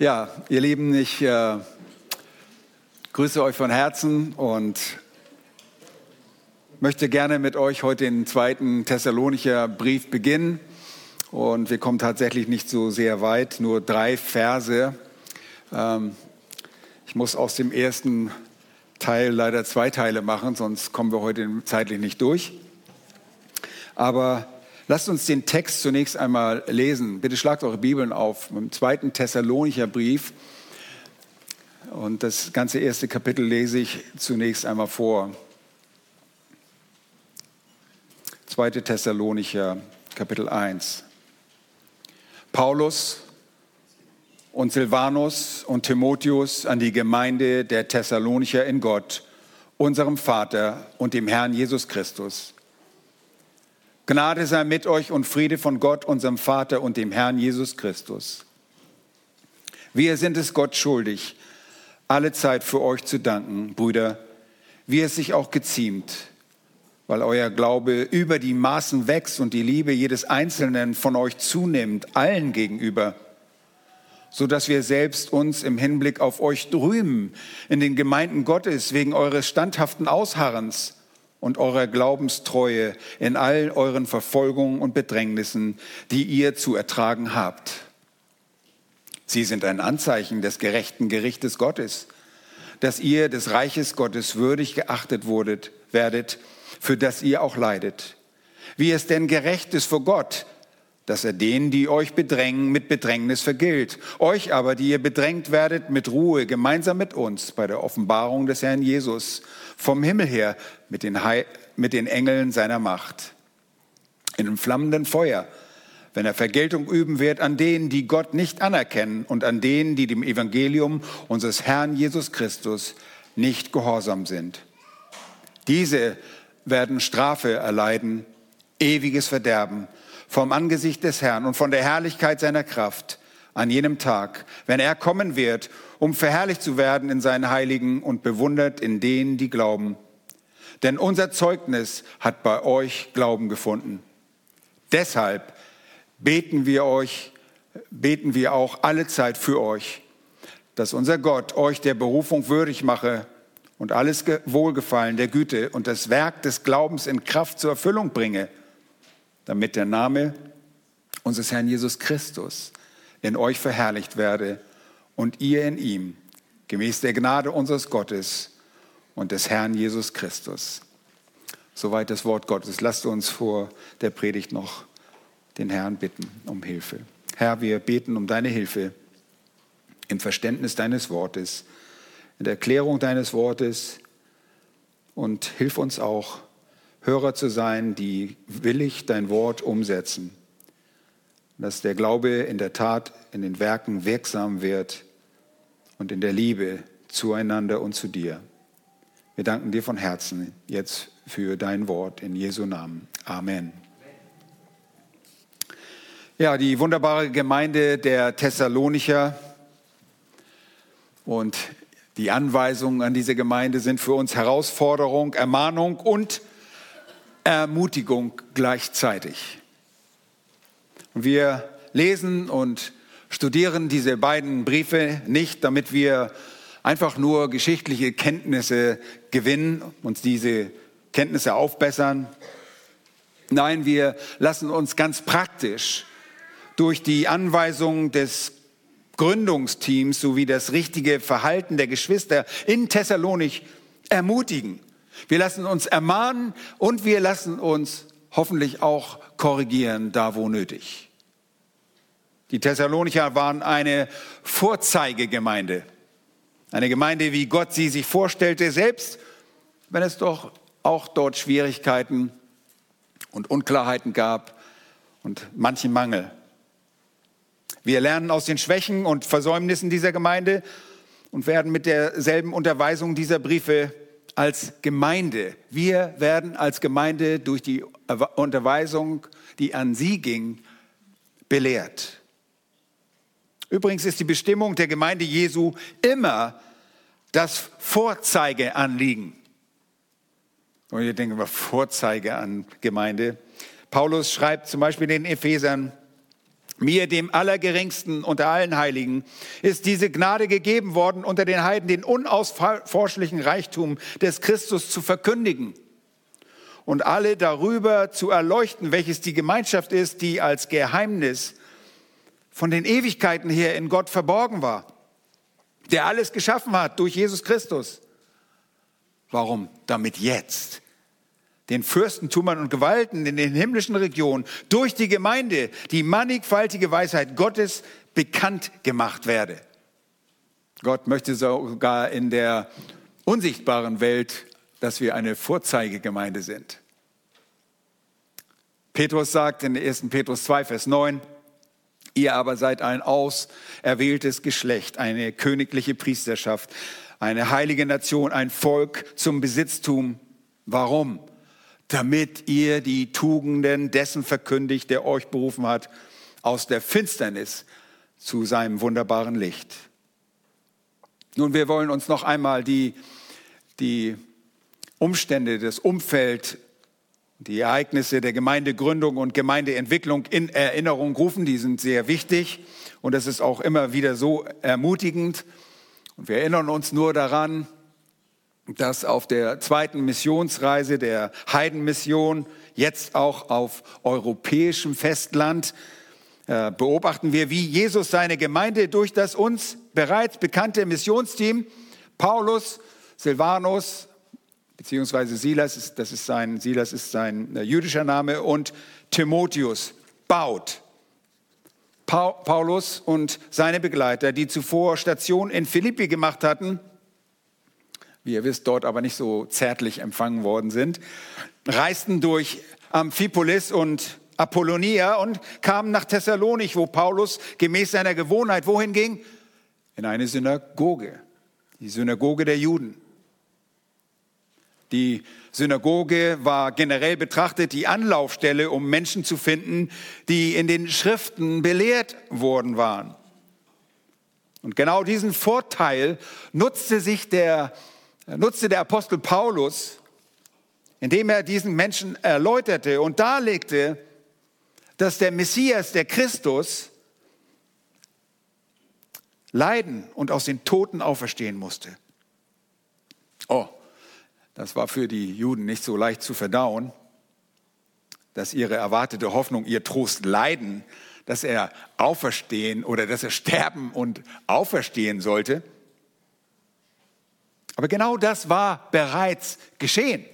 Ja, ihr Lieben, ich äh, grüße euch von Herzen und möchte gerne mit euch heute den zweiten Thessalonicher Brief beginnen. Und wir kommen tatsächlich nicht so sehr weit, nur drei Verse. Ähm, ich muss aus dem ersten Teil leider zwei Teile machen, sonst kommen wir heute zeitlich nicht durch. Aber Lasst uns den Text zunächst einmal lesen. Bitte schlagt eure Bibeln auf im zweiten Thessalonicher Brief. Und das ganze erste Kapitel lese ich zunächst einmal vor. Zweite Thessalonicher, Kapitel 1. Paulus und Silvanus und Timotheus an die Gemeinde der Thessalonicher in Gott, unserem Vater und dem Herrn Jesus Christus. Gnade sei mit euch und Friede von Gott, unserem Vater und dem Herrn Jesus Christus. Wir sind es Gott schuldig, alle Zeit für euch zu danken, Brüder, wie es sich auch geziemt, weil euer Glaube über die Maßen wächst und die Liebe jedes Einzelnen von euch zunimmt, allen gegenüber, so dass wir selbst uns im Hinblick auf euch rühmen in den Gemeinden Gottes wegen eures standhaften Ausharrens und eurer Glaubenstreue in all euren Verfolgungen und Bedrängnissen, die ihr zu ertragen habt. Sie sind ein Anzeichen des gerechten Gerichtes Gottes, dass ihr des Reiches Gottes würdig geachtet wurdet, werdet, für das ihr auch leidet. Wie es denn gerecht ist vor Gott, dass er denen, die euch bedrängen, mit Bedrängnis vergilt. Euch aber, die ihr bedrängt werdet, mit Ruhe, gemeinsam mit uns bei der Offenbarung des Herrn Jesus vom Himmel her mit den, He mit den Engeln seiner Macht. In einem flammenden Feuer, wenn er Vergeltung üben wird an denen, die Gott nicht anerkennen und an denen, die dem Evangelium unseres Herrn Jesus Christus nicht gehorsam sind. Diese werden Strafe erleiden, ewiges Verderben vom Angesicht des Herrn und von der Herrlichkeit seiner Kraft an jenem Tag, wenn er kommen wird, um verherrlicht zu werden in seinen Heiligen und bewundert in denen, die glauben. Denn unser Zeugnis hat bei euch Glauben gefunden. Deshalb beten wir euch, beten wir auch alle Zeit für euch, dass unser Gott euch der Berufung würdig mache und alles Wohlgefallen der Güte und das Werk des Glaubens in Kraft zur Erfüllung bringe damit der Name unseres Herrn Jesus Christus in euch verherrlicht werde und ihr in ihm, gemäß der Gnade unseres Gottes und des Herrn Jesus Christus. Soweit das Wort Gottes. Lasst uns vor der Predigt noch den Herrn bitten um Hilfe. Herr, wir beten um deine Hilfe im Verständnis deines Wortes, in der Erklärung deines Wortes und hilf uns auch, Hörer zu sein, die willig dein Wort umsetzen. Dass der Glaube in der Tat, in den Werken wirksam wird und in der Liebe zueinander und zu dir. Wir danken dir von Herzen jetzt für dein Wort in Jesu Namen. Amen. Ja, die wunderbare Gemeinde der Thessalonicher und die Anweisungen an diese Gemeinde sind für uns Herausforderung, Ermahnung und Ermutigung gleichzeitig. wir lesen und studieren diese beiden Briefe nicht, damit wir einfach nur geschichtliche Kenntnisse gewinnen, uns diese Kenntnisse aufbessern. Nein, wir lassen uns ganz praktisch durch die Anweisungen des Gründungsteams sowie das richtige Verhalten der Geschwister in Thessalonik ermutigen wir lassen uns ermahnen und wir lassen uns hoffentlich auch korrigieren, da wo nötig. Die Thessalonicher waren eine Vorzeigegemeinde. Eine Gemeinde, wie Gott sie sich vorstellte, selbst wenn es doch auch dort Schwierigkeiten und Unklarheiten gab und manchen Mangel. Wir lernen aus den Schwächen und Versäumnissen dieser Gemeinde und werden mit derselben Unterweisung dieser Briefe als Gemeinde, wir werden als Gemeinde durch die Unterweisung, die an sie ging, belehrt. Übrigens ist die Bestimmung der Gemeinde Jesu immer das Vorzeigeanliegen. Und ihr denkt über Vorzeige an Gemeinde. Paulus schreibt zum Beispiel den Ephesern, Mir, dem Allergeringsten unter allen Heiligen, ist diese Gnade gegeben worden, unter den Heiden den unausforschlichen Reichtum des Christus zu verkündigen und alle darüber zu erleuchten, welches die Gemeinschaft ist, die als Geheimnis von den Ewigkeiten her in Gott verborgen war, der alles geschaffen hat durch Jesus Christus. Warum? Damit jetzt den Fürstentümern und Gewalten in den himmlischen Regionen durch die Gemeinde die mannigfaltige Weisheit Gottes bekannt gemacht werde. Gott möchte sogar in der unsichtbaren Welt, dass wir eine Vorzeigegemeinde sind. Petrus sagt in 1. Petrus 2, Vers 9, ihr aber seid ein auserwähltes Geschlecht, eine königliche Priesterschaft, eine heilige Nation, ein Volk zum Besitztum. Warum? damit ihr die Tugenden dessen verkündigt, der euch berufen hat, aus der Finsternis zu seinem wunderbaren Licht. Nun, wir wollen uns noch einmal die, die Umstände, das Umfeld, die Ereignisse der Gemeindegründung und Gemeindeentwicklung in Erinnerung rufen. Die sind sehr wichtig und das ist auch immer wieder so ermutigend. Und wir erinnern uns nur daran, dass auf der zweiten Missionsreise der Heidenmission, jetzt auch auf europäischem Festland, äh, beobachten wir, wie Jesus seine Gemeinde durch das uns bereits bekannte Missionsteam, Paulus, Silvanus, beziehungsweise Silas, das ist sein, Silas ist sein äh, jüdischer Name, und Timotheus baut. Paulus und seine Begleiter, die zuvor Station in Philippi gemacht hatten, wie ihr wisst, dort aber nicht so zärtlich empfangen worden sind, reisten durch Amphipolis und Apollonia und kamen nach Thessalonich, wo Paulus gemäß seiner Gewohnheit wohin ging? In eine Synagoge, die Synagoge der Juden. Die Synagoge war generell betrachtet die Anlaufstelle, um Menschen zu finden, die in den Schriften belehrt worden waren. Und genau diesen Vorteil nutzte sich der nutzte der Apostel Paulus, indem er diesen Menschen erläuterte und darlegte, dass der Messias, der Christus, leiden und aus den Toten auferstehen musste. Oh, das war für die Juden nicht so leicht zu verdauen, dass ihre erwartete Hoffnung, ihr Trost leiden, dass er auferstehen oder dass er sterben und auferstehen sollte. Aber genau das war bereits geschehen.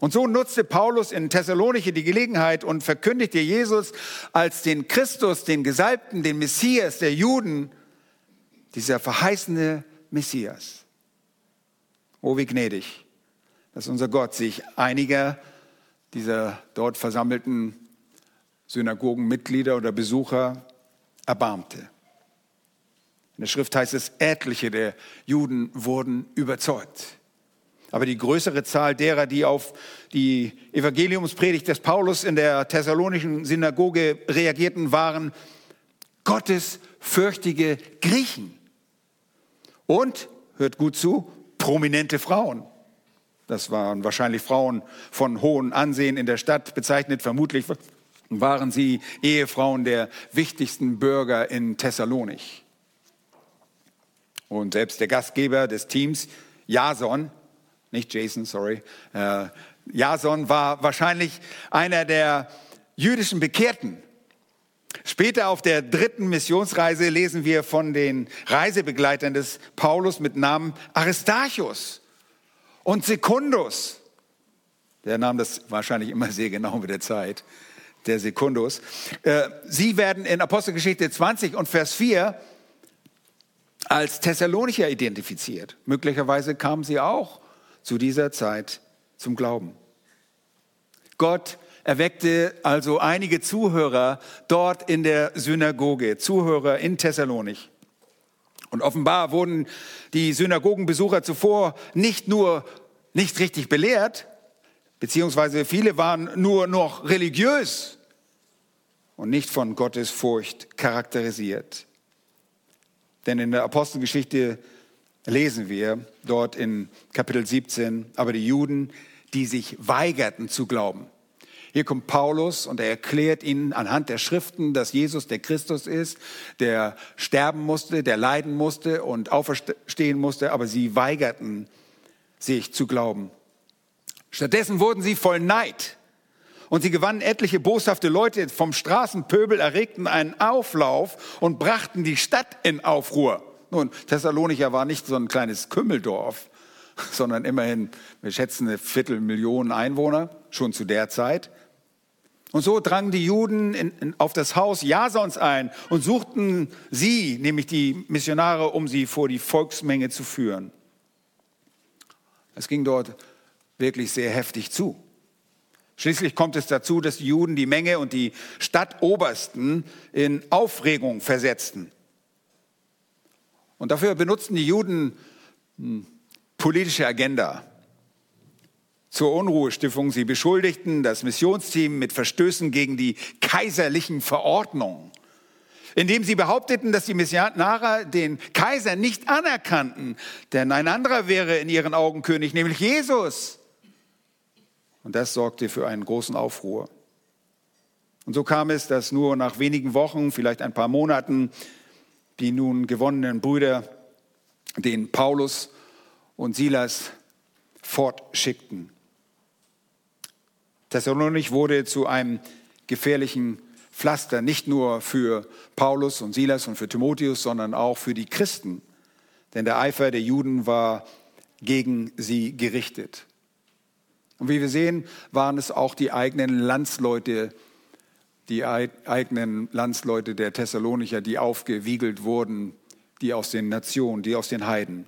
Und so nutzte Paulus in Thessaloniki die Gelegenheit und verkündigte Jesus als den Christus, den Gesalbten, den Messias der Juden, dieser verheißene Messias. Oh, wie gnädig, dass unser Gott sich einiger dieser dort versammelten Synagogenmitglieder oder Besucher erbarmte. In der Schrift heißt es, etliche der Juden wurden überzeugt. Aber die größere Zahl derer, die auf die Evangeliumspredigt des Paulus in der thessalonischen Synagoge reagierten, waren gottesfürchtige Griechen. Und, hört gut zu, prominente Frauen. Das waren wahrscheinlich Frauen von hohem Ansehen in der Stadt, bezeichnet vermutlich waren sie Ehefrauen der wichtigsten Bürger in Thessalonich. Und selbst der Gastgeber des Teams, Jason, nicht Jason, sorry, äh, Jason war wahrscheinlich einer der jüdischen Bekehrten. Später auf der dritten Missionsreise lesen wir von den Reisebegleitern des Paulus mit Namen Aristarchus und Sekundus. Der nahm das wahrscheinlich immer sehr genau mit der Zeit, der Sekundus. Äh, sie werden in Apostelgeschichte 20 und Vers 4 als Thessalonicher identifiziert. Möglicherweise kamen sie auch zu dieser Zeit zum Glauben. Gott erweckte also einige Zuhörer dort in der Synagoge, Zuhörer in Thessalonich. Und offenbar wurden die Synagogenbesucher zuvor nicht nur nicht richtig belehrt, beziehungsweise viele waren nur noch religiös und nicht von Gottes Furcht charakterisiert. Denn in der Apostelgeschichte lesen wir dort in Kapitel 17, aber die Juden, die sich weigerten zu glauben, Hier kommt Paulus und er erklärt ihnen anhand der Schriften, dass Jesus der Christus ist, der sterben musste, der leiden musste und auferstehen musste, aber sie weigerten sich zu glauben. Stattdessen wurden sie voll Neid und sie gewannen etliche boshafte Leute vom Straßenpöbel, erregten einen Auflauf und brachten die Stadt in Aufruhr. Nun, Thessalonicher war nicht so ein kleines Kümmeldorf, sondern immerhin, wir schätzen eine Viertelmillion Einwohner, schon zu der Zeit. Und so drangen die Juden in, in, auf das Haus Jasons ein und suchten sie, nämlich die Missionare, um sie vor die Volksmenge zu führen. Es ging dort wirklich sehr heftig zu. Schließlich kommt es dazu, dass die Juden die Menge und die Stadtobersten in Aufregung versetzten. Und dafür benutzten die Juden hm, politische Agenda zur Unruhestiftung. Sie beschuldigten das Missionsteam mit Verstößen gegen die kaiserlichen Verordnungen, indem sie behaupteten, dass die Missionare den Kaiser nicht anerkannten, denn ein anderer wäre in ihren Augen König, nämlich Jesus. Und das sorgte für einen großen Aufruhr. Und so kam es, dass nur nach wenigen Wochen, vielleicht ein paar Monaten, die nun gewonnenen Brüder den Paulus und Silas fortschickten. Thessalonich wurde zu einem gefährlichen Pflaster, nicht nur für Paulus und Silas und für Timotheus, sondern auch für die Christen. Denn der Eifer der Juden war gegen sie gerichtet. Und wie wir sehen, waren es auch die eigenen Landsleute, die eigenen Landsleute der Thessalonicher, die aufgewiegelt wurden, die aus den Nationen, die aus den Heiden.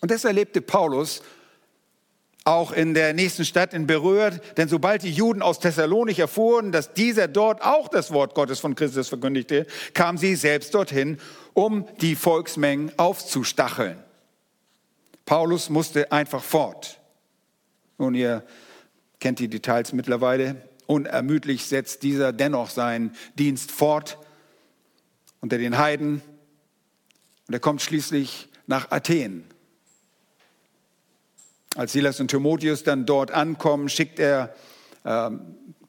Und das erlebte Paulus auch in der nächsten Stadt in Berührt, denn sobald die Juden aus Thessalonik erfuhren, dass dieser dort auch das Wort Gottes von Christus verkündigte, kamen sie selbst dorthin, um die Volksmengen aufzustacheln. Paulus musste einfach fort. Nun, ihr kennt die Details mittlerweile. Unermüdlich setzt dieser dennoch seinen Dienst fort unter den Heiden. Und er kommt schließlich nach Athen. Als Silas und Timotheus dann dort ankommen, schickt er, äh,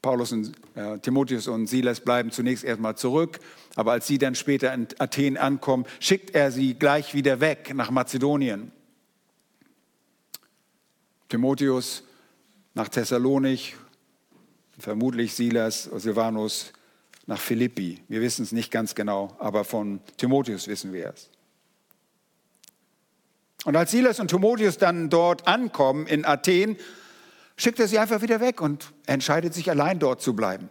Paulus und äh, Timotheus und Silas bleiben zunächst erstmal zurück, aber als sie dann später in Athen ankommen, schickt er sie gleich wieder weg nach Mazedonien. Timotheus nach Thessalonik, vermutlich Silas, Silvanus nach Philippi. Wir wissen es nicht ganz genau, aber von Timotheus wissen wir es. Und als Silas und Timotheus dann dort ankommen in Athen, schickt er sie einfach wieder weg und entscheidet sich allein dort zu bleiben.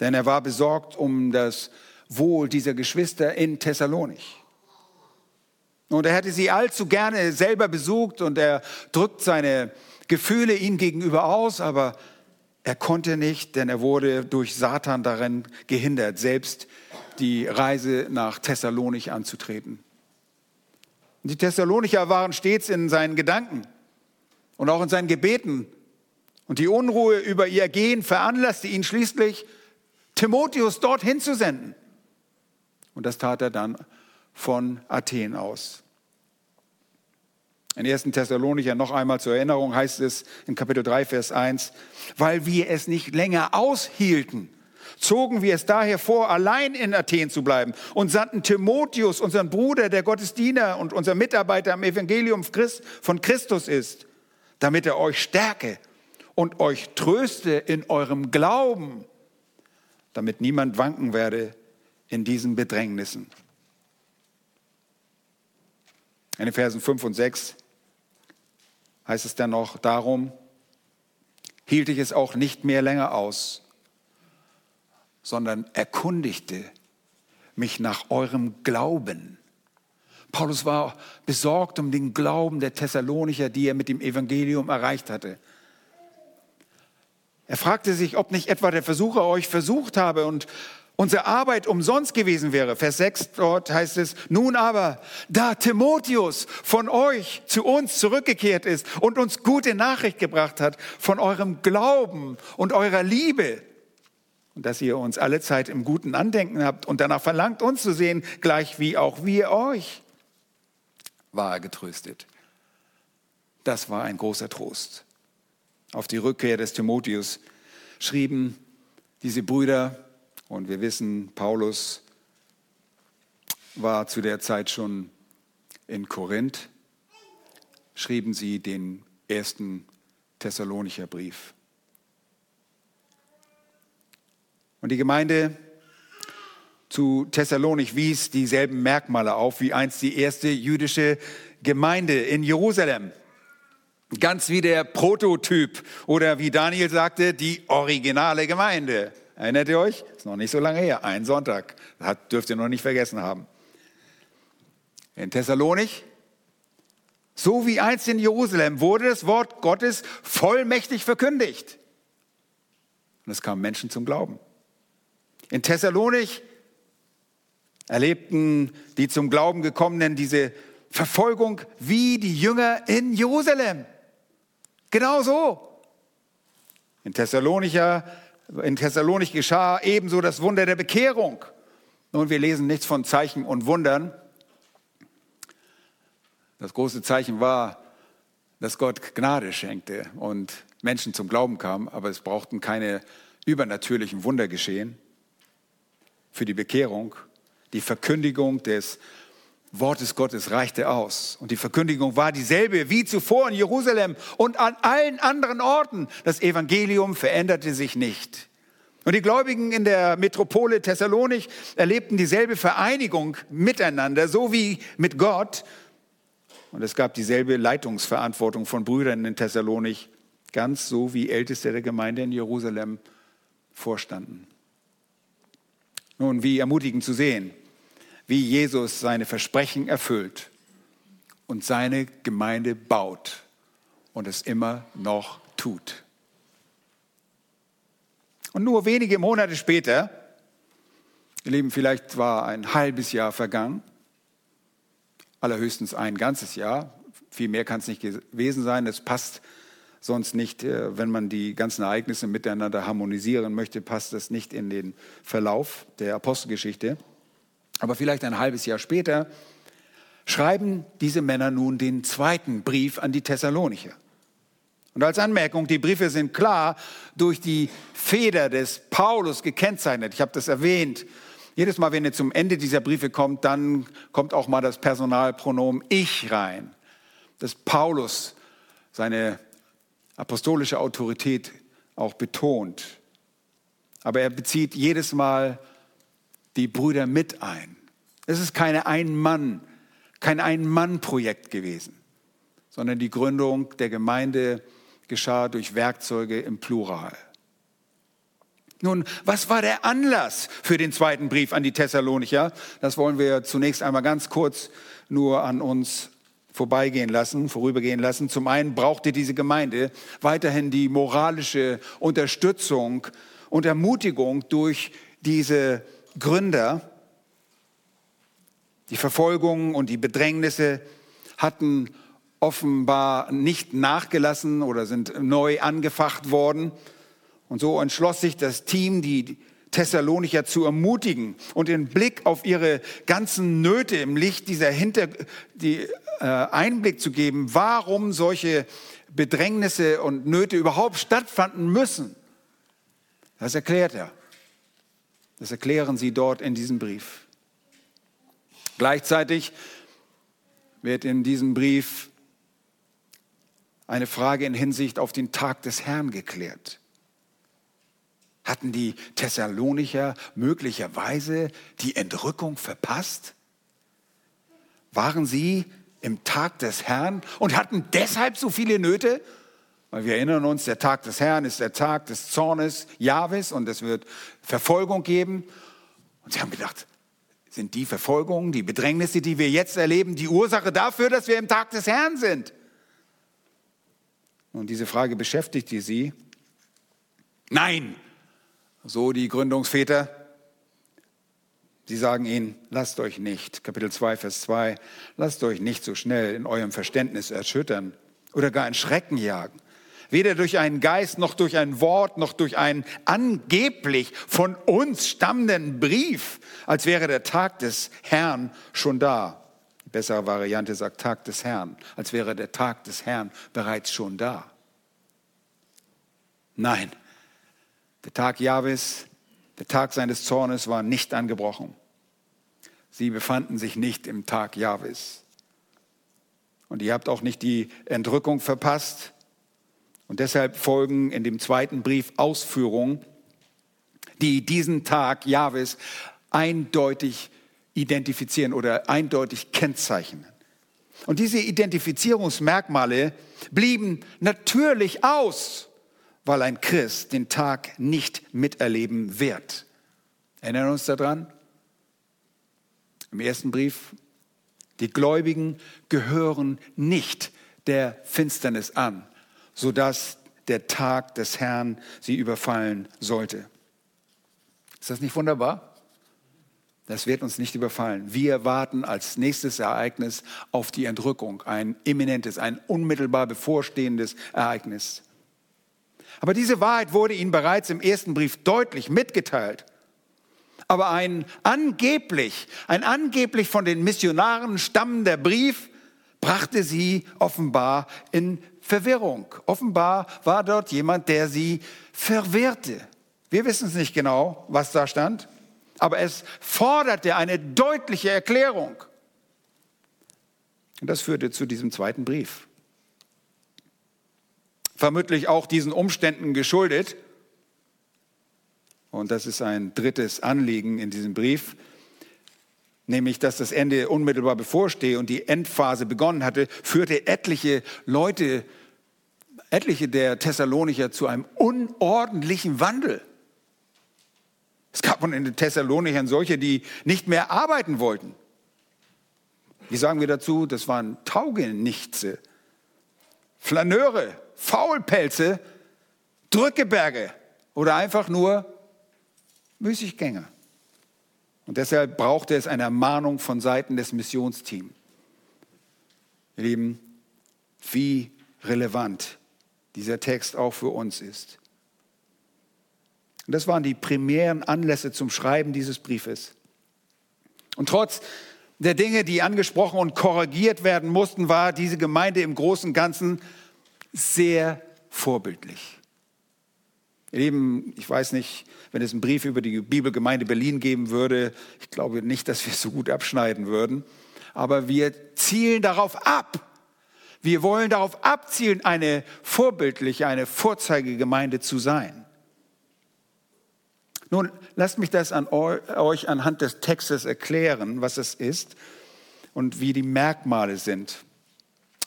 Denn er war besorgt um das Wohl dieser Geschwister in Thessalonik. Und er hätte sie allzu gerne selber besucht und er drückt seine Gefühle ihnen gegenüber aus, aber er konnte nicht, denn er wurde durch Satan darin gehindert, selbst die Reise nach Thessalonik anzutreten. Die Thessalonicher waren stets in seinen Gedanken und auch in seinen Gebeten. Und die Unruhe über ihr Gehen veranlasste ihn schließlich, Timotheus dorthin zu senden. Und das tat er dann von Athen aus. In 1. Thessalonicher noch einmal zur Erinnerung heißt es in Kapitel 3, Vers 1, weil wir es nicht länger aushielten, zogen wir es daher vor, allein in Athen zu bleiben und sandten Timotheus, unseren Bruder, der Gottesdiener und unser Mitarbeiter am Evangelium von Christus ist, damit er euch stärke und euch tröste in eurem Glauben, damit niemand wanken werde in diesen Bedrängnissen. In den Versen 5 und 6 heißt es dann noch, darum hielt ich es auch nicht mehr länger aus, sondern erkundigte mich nach eurem Glauben. Paulus war besorgt um den Glauben der Thessalonicher, die er mit dem Evangelium erreicht hatte. Er fragte sich, ob nicht etwa der Versucher euch versucht habe und unsere Arbeit umsonst gewesen wäre. Vers 6 dort heißt es, nun aber, da Timotheus von euch zu uns zurückgekehrt ist und uns gute Nachricht gebracht hat von eurem Glauben und eurer Liebe und dass ihr uns alle Zeit im guten Andenken habt und danach verlangt, uns zu sehen, gleich wie auch wir euch, war er getröstet. Das war ein großer Trost. auf die Rückkehr des Timotheus, schrieben diese Brüder, und wir wissen, Paulus war zu der Zeit schon in Korinth, schrieben sie den ersten Thessalonicher Brief. Und die Gemeinde zu Thessalonich wies dieselben Merkmale auf wie einst die erste jüdische Gemeinde in Jerusalem. Ganz wie der Prototyp oder wie Daniel sagte, die originale Gemeinde. Erinnert ihr euch? Ist noch nicht so lange her, ein Sonntag. Das dürft ihr noch nicht vergessen haben. In Thessalonich, so wie einst in Jerusalem, wurde das Wort Gottes vollmächtig verkündigt. Und es kamen Menschen zum Glauben. In Thessalonich erlebten die zum Glauben gekommenen diese Verfolgung wie die Jünger in Jerusalem. Genau so. In Thessalonicher, in Thessalonich geschah ebenso das Wunder der Bekehrung. Nun, wir lesen nichts von Zeichen und Wundern. Das große Zeichen war, dass Gott Gnade schenkte und Menschen zum Glauben kamen, aber es brauchten keine übernatürlichen Wunder geschehen für die Bekehrung. Die Verkündigung des Wortes Gottes reichte aus. Und die Verkündigung war dieselbe wie zuvor in Jerusalem und an allen anderen Orten. Das Evangelium veränderte sich nicht. Und die Gläubigen in der Metropole Thessalonich erlebten dieselbe Vereinigung miteinander, so wie mit Gott. Und es gab dieselbe Leitungsverantwortung von Brüdern in Thessalonich, ganz so wie Älteste der Gemeinde in Jerusalem vorstanden. Nun, wie ermutigend zu sehen wie Jesus seine Versprechen erfüllt und seine Gemeinde baut und es immer noch tut. Und nur wenige Monate später, ihr Lieben, vielleicht war ein halbes Jahr vergangen, allerhöchstens ein ganzes Jahr, viel mehr kann es nicht gewesen sein, es passt sonst nicht, äh, wenn man die ganzen Ereignisse miteinander harmonisieren möchte, passt das nicht in den Verlauf der Apostelgeschichte. Aber vielleicht ein halbes Jahr später schreiben diese Männer nun den zweiten Brief an die Thessalonicher. Und als Anmerkung, die Briefe sind klar durch die Feder des Paulus gekennzeichnet. Ich habe das erwähnt. Jedes Mal, wenn ihr zum Ende dieser Briefe kommt, dann kommt auch mal das Personalpronomen ich rein. Dass Paulus seine apostolische Autorität auch betont. Aber er bezieht jedes Mal die Brüder mit ein. Es ist keine Ein-Mann, kein Ein-Mann-Projekt gewesen, sondern die Gründung der Gemeinde geschah durch Werkzeuge im Plural. Nun, was war der Anlass für den zweiten Brief an die Thessalonicher? Das wollen wir zunächst einmal ganz kurz nur an uns vorbeigehen lassen, vorübergehen lassen. Zum einen brauchte diese Gemeinde weiterhin die moralische Unterstützung und Ermutigung durch diese Gründer, die Verfolgungen und die Bedrängnisse hatten offenbar nicht nachgelassen oder sind neu angefacht worden. Und so entschloss sich das Team, die Thessalonicher zu ermutigen und den Blick auf ihre ganzen Nöte im Licht dieser Hinter, die Einblick zu geben, warum solche Bedrängnisse und Nöte überhaupt stattfanden müssen. Das erklärt er. Das erklären sie dort in diesem Brief. Gleichzeitig wird in diesem Brief eine Frage in Hinsicht auf den Tag des Herrn geklärt. Hatten die Thessalonicher möglicherweise die Entrückung verpasst? Waren sie im Tag des Herrn und hatten deshalb so viele Nöte? Weil wir erinnern uns, der Tag des Herrn ist der Tag des Zornes Jahwes und es wird Verfolgung geben. Und sie haben gedacht, sind die Verfolgungen, die Bedrängnisse, die wir jetzt erleben, die Ursache dafür, dass wir im Tag des Herrn sind? Und diese Frage beschäftigte sie. Nein, so die Gründungsväter. Sie sagen ihnen, lasst euch nicht, Kapitel 2, Vers 2, lasst euch nicht so schnell in eurem Verständnis erschüttern oder gar in Schrecken jagen weder durch einen Geist noch durch ein Wort noch durch einen angeblich von uns stammenden Brief, als wäre der Tag des Herrn schon da. Die bessere Variante sagt Tag des Herrn, als wäre der Tag des Herrn bereits schon da. Nein, der Tag Jahwes, der Tag seines Zornes war nicht angebrochen. Sie befanden sich nicht im Tag Jahwes. Und ihr habt auch nicht die Entrückung verpasst. Und deshalb folgen in dem zweiten Brief Ausführungen, die diesen Tag Jahwes eindeutig identifizieren oder eindeutig kennzeichnen. Und diese Identifizierungsmerkmale blieben natürlich aus, weil ein Christ den Tag nicht miterleben wird. Erinnern wir uns daran? Im ersten Brief, die Gläubigen gehören nicht der Finsternis an, sodass der Tag des Herrn sie überfallen sollte. Ist das nicht wunderbar? Das wird uns nicht überfallen. Wir warten als nächstes Ereignis auf die Entrückung, ein imminentes, ein unmittelbar bevorstehendes Ereignis. Aber diese Wahrheit wurde ihnen bereits im ersten Brief deutlich mitgeteilt. Aber ein angeblich, ein angeblich von den Missionaren stammender Brief brachte sie offenbar in Verwirrung. Offenbar war dort jemand, der sie verwirrte. Wir wissen es nicht genau, was da stand, aber es forderte eine deutliche Erklärung. Und das führte zu diesem zweiten Brief vermutlich auch diesen Umständen geschuldet. Und das ist ein drittes Anliegen in diesem Brief, nämlich dass das Ende unmittelbar bevorstehe und die Endphase begonnen hatte, führte etliche Leute, etliche der Thessalonicher zu einem unordentlichen Wandel. Es gab von den Thessalonichern solche, die nicht mehr arbeiten wollten. Wie sagen wir dazu? Das waren Taugenichtse, Flaneure, Faulpelze, Drückeberge oder einfach nur Müßiggänger. Und deshalb brauchte es eine Ermahnung von Seiten des Missionsteams. Ihr Lieben, wie relevant dieser Text auch für uns ist. Und das waren die primären Anlässe zum Schreiben dieses Briefes. Und trotz der Dinge, die angesprochen und korrigiert werden mussten, war diese Gemeinde im Großen und Ganzen sehr vorbildlich. Ihr Lieben, ich weiß nicht, wenn es einen Brief über die Bibelgemeinde Berlin geben würde, ich glaube nicht, dass wir es so gut abschneiden würden, aber wir zielen darauf ab. Wir wollen darauf abzielen, eine vorbildliche, eine Vorzeigegemeinde zu sein. Nun, lasst mich das an euch anhand des Textes erklären, was es ist und wie die Merkmale sind.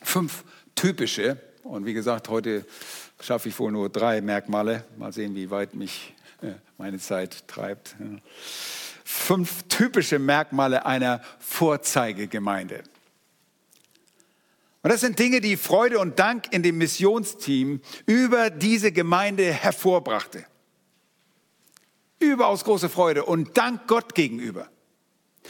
Fünf typische und wie gesagt, heute schaffe ich wohl nur drei Merkmale. Mal sehen, wie weit mich äh, meine Zeit treibt. Fünf typische Merkmale einer Vorzeigegemeinde. Und das sind Dinge, die Freude und Dank in dem Missionsteam über diese Gemeinde hervorbrachte. Überaus große Freude und Dank Gott gegenüber.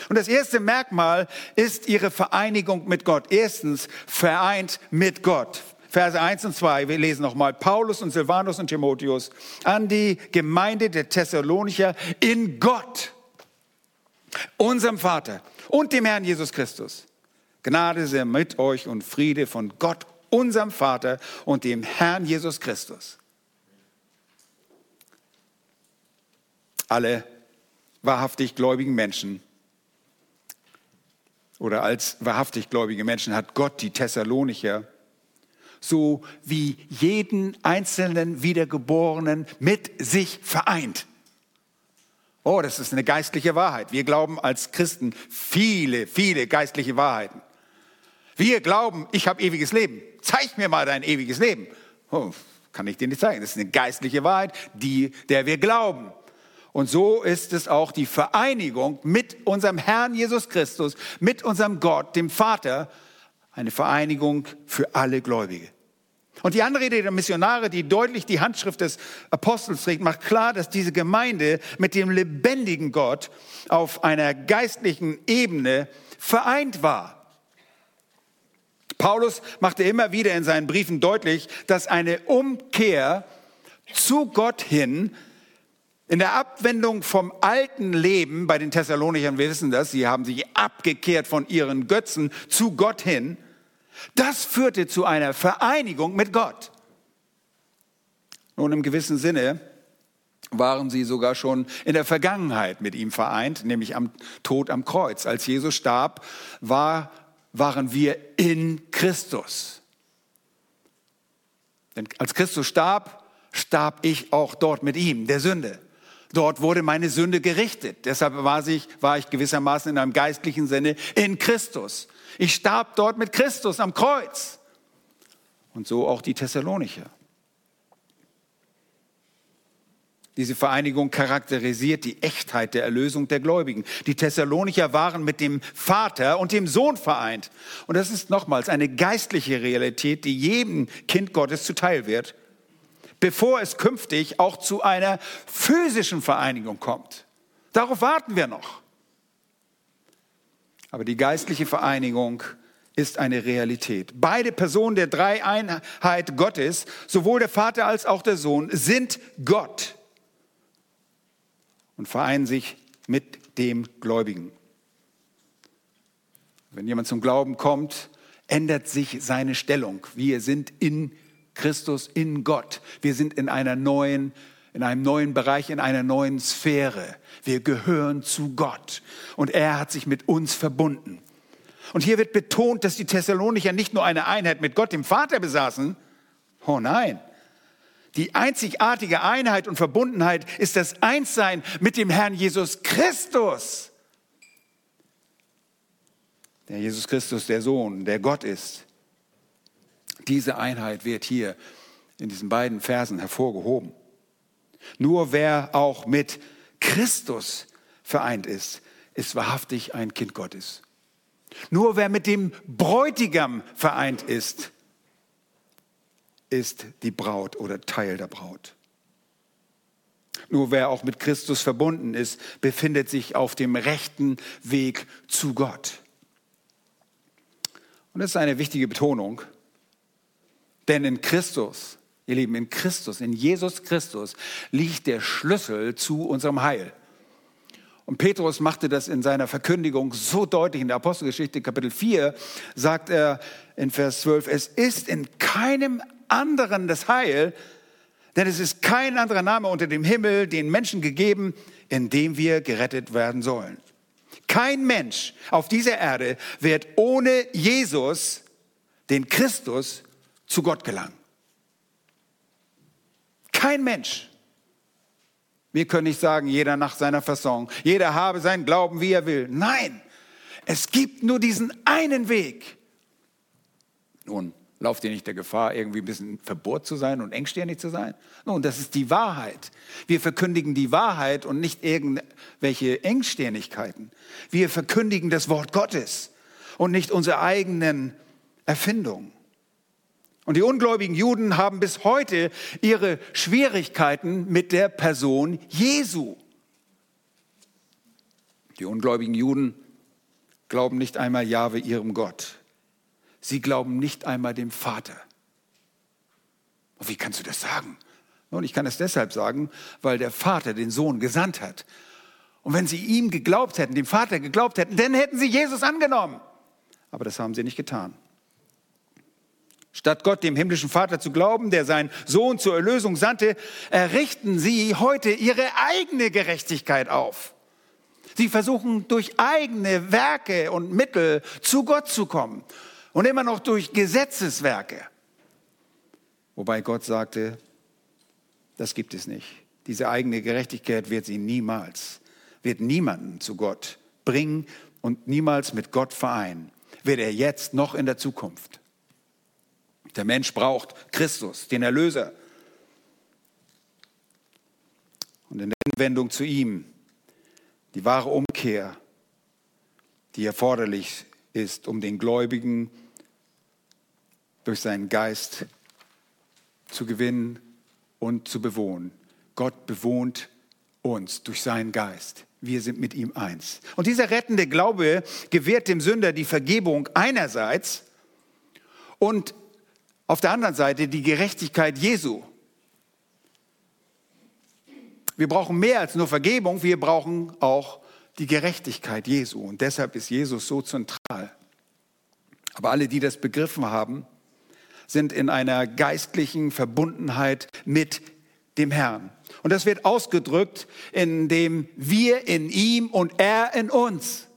Und das erste Merkmal ist ihre Vereinigung mit Gott. Erstens vereint mit Gott. Verse 1 und 2, wir lesen nochmal, Paulus und Silvanus und Timotheus an die Gemeinde der Thessalonicher in Gott, unserem Vater und dem Herrn Jesus Christus. Gnade sei mit euch und Friede von Gott, unserem Vater und dem Herrn Jesus Christus. Alle wahrhaftig gläubigen Menschen oder als wahrhaftig gläubige Menschen hat Gott die Thessalonicher so wie jeden einzelnen Wiedergeborenen mit sich vereint. Oh, das ist eine geistliche Wahrheit. Wir glauben als Christen viele, viele geistliche Wahrheiten. Wir glauben, ich habe ewiges Leben. Zeig mir mal dein ewiges Leben. Oh, kann ich dir nicht zeigen. Das ist eine geistliche Wahrheit, die, der wir glauben. Und so ist es auch die Vereinigung mit unserem Herrn Jesus Christus, mit unserem Gott, dem Vater, eine Vereinigung für alle Gläubige. Und die Anrede der Missionare, die deutlich die Handschrift des Apostels trägt, macht klar, dass diese Gemeinde mit dem lebendigen Gott auf einer geistlichen Ebene vereint war. Paulus machte immer wieder in seinen Briefen deutlich, dass eine Umkehr zu Gott hin in der Abwendung vom alten Leben bei den Thessalonichern, wir wissen das, sie haben sich abgekehrt von ihren Götzen zu Gott hin, das führte zu einer Vereinigung mit Gott. Nun, im gewissen Sinne waren sie sogar schon in der Vergangenheit mit ihm vereint, nämlich am Tod am Kreuz. Als Jesus starb, war, waren wir in Christus. Denn als Christus starb, starb ich auch dort mit ihm, der Sünde. Dort wurde meine Sünde gerichtet. Deshalb war ich, war ich gewissermaßen in einem geistlichen Sinne in Christus. Ich starb dort mit Christus am Kreuz. Und so auch die Thessalonicher. Diese Vereinigung charakterisiert die Echtheit der Erlösung der Gläubigen. Die Thessalonicher waren mit dem Vater und dem Sohn vereint. Und das ist nochmals eine geistliche Realität, die jedem Kind Gottes zuteil wird, bevor es künftig auch zu einer physischen Vereinigung kommt. Darauf warten wir noch. Aber die geistliche Vereinigung ist eine Realität. Beide Personen der Dreieinheit Gottes, sowohl der Vater als auch der Sohn, sind Gott und vereinen sich mit dem Gläubigen. Wenn jemand zum Glauben kommt, ändert sich seine Stellung. Wir sind in Christus, in Gott. Wir sind in einer neuen, in einem neuen Bereich, in einer neuen Sphäre. Wir gehören zu Gott und er hat sich mit uns verbunden. Und hier wird betont, dass die Thessalonicher nicht nur eine Einheit mit Gott, dem Vater, besaßen. Oh nein, die einzigartige Einheit und Verbundenheit ist das Einssein mit dem Herrn Jesus Christus. Der Jesus Christus, der Sohn, der Gott ist. Diese Einheit wird hier in diesen beiden Versen hervorgehoben. Nur wer auch mit Christus vereint ist, ist wahrhaftig ein Kind Gottes. Nur wer mit dem Bräutigam vereint ist, ist die Braut oder Teil der Braut. Nur wer auch mit Christus verbunden ist, befindet sich auf dem rechten Weg zu Gott. Und das ist eine wichtige Betonung, denn in Christus, ihr Lieben, in Christus, in Jesus Christus liegt der Schlüssel zu unserem Heil. Und Petrus machte das in seiner Verkündigung so deutlich. In der Apostelgeschichte Kapitel 4 sagt er in Vers 12, es ist in keinem anderen das Heil, denn es ist kein anderer Name unter dem Himmel den Menschen gegeben, in dem wir gerettet werden sollen. Kein Mensch auf dieser Erde wird ohne Jesus, den Christus, zu Gott gelangen. Kein Mensch. Wir können nicht sagen, jeder nach seiner Fasson, jeder habe seinen Glauben, wie er will. Nein, es gibt nur diesen einen Weg. Nun, Lauft ihr nicht der Gefahr, irgendwie ein bisschen verbohrt zu sein und engstirnig zu sein? Nun, das ist die Wahrheit. Wir verkündigen die Wahrheit und nicht irgendwelche Engstirnigkeiten. Wir verkündigen das Wort Gottes und nicht unsere eigenen Erfindungen. Und die ungläubigen Juden haben bis heute ihre Schwierigkeiten mit der Person Jesu. Die ungläubigen Juden glauben nicht einmal Jahwe ihrem Gott. Sie glauben nicht einmal dem Vater. Und wie kannst du das sagen? Nun, ich kann es deshalb sagen, weil der Vater den Sohn gesandt hat. Und wenn sie ihm geglaubt hätten, dem Vater geglaubt hätten, dann hätten sie Jesus angenommen. Aber das haben sie nicht getan. Statt Gott, dem himmlischen Vater, zu glauben, der seinen Sohn zur Erlösung sandte, errichten sie heute ihre eigene Gerechtigkeit auf. Sie versuchen durch eigene Werke und Mittel zu Gott zu kommen und immer noch durch Gesetzeswerke. Wobei Gott sagte, das gibt es nicht. Diese eigene Gerechtigkeit wird sie niemals, wird niemanden zu Gott bringen und niemals mit Gott vereinen. Weder er jetzt noch in der Zukunft. Der Mensch braucht Christus, den Erlöser. Und in der Hinwendung zu ihm, die wahre Umkehr, die erforderlich ist, um den Gläubigen durch seinen Geist zu gewinnen und zu bewohnen. Gott bewohnt uns durch seinen Geist. Wir sind mit ihm eins. Und dieser rettende Glaube gewährt dem Sünder die Vergebung einerseits und auf der anderen Seite die Gerechtigkeit Jesu. Wir brauchen mehr als nur Vergebung, wir brauchen auch die Gerechtigkeit Jesu. Und deshalb ist Jesus so zentral. Aber alle, die das begriffen haben, sind in einer geistlichen Verbundenheit mit dem Herrn. Und das wird ausgedrückt, indem wir in ihm und er in uns.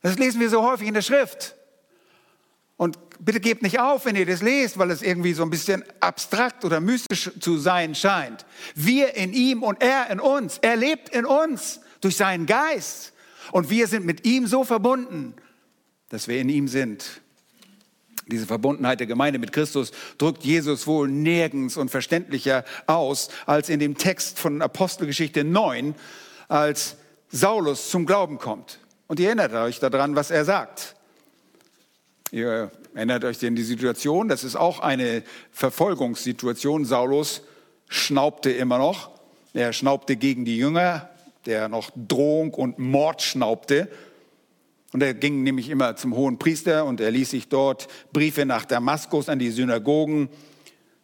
Das lesen wir so häufig in der Schrift. Und bitte gebt nicht auf, wenn ihr das lest, weil es irgendwie so ein bisschen abstrakt oder mystisch zu sein scheint. Wir in ihm und er in uns. Er lebt in uns durch seinen Geist. Und wir sind mit ihm so verbunden, dass wir in ihm sind. Diese Verbundenheit der Gemeinde mit Christus drückt Jesus wohl nirgends und verständlicher aus als in dem Text von Apostelgeschichte 9, als Saulus zum Glauben kommt. Und ihr erinnert euch daran, was er sagt. Ihr erinnert euch an die Situation, das ist auch eine Verfolgungssituation. Saulus schnaubte immer noch. Er schnaubte gegen die Jünger, der noch Drohung und Mord schnaubte. Und er ging nämlich immer zum hohen Priester und er ließ sich dort Briefe nach Damaskus an die Synagogen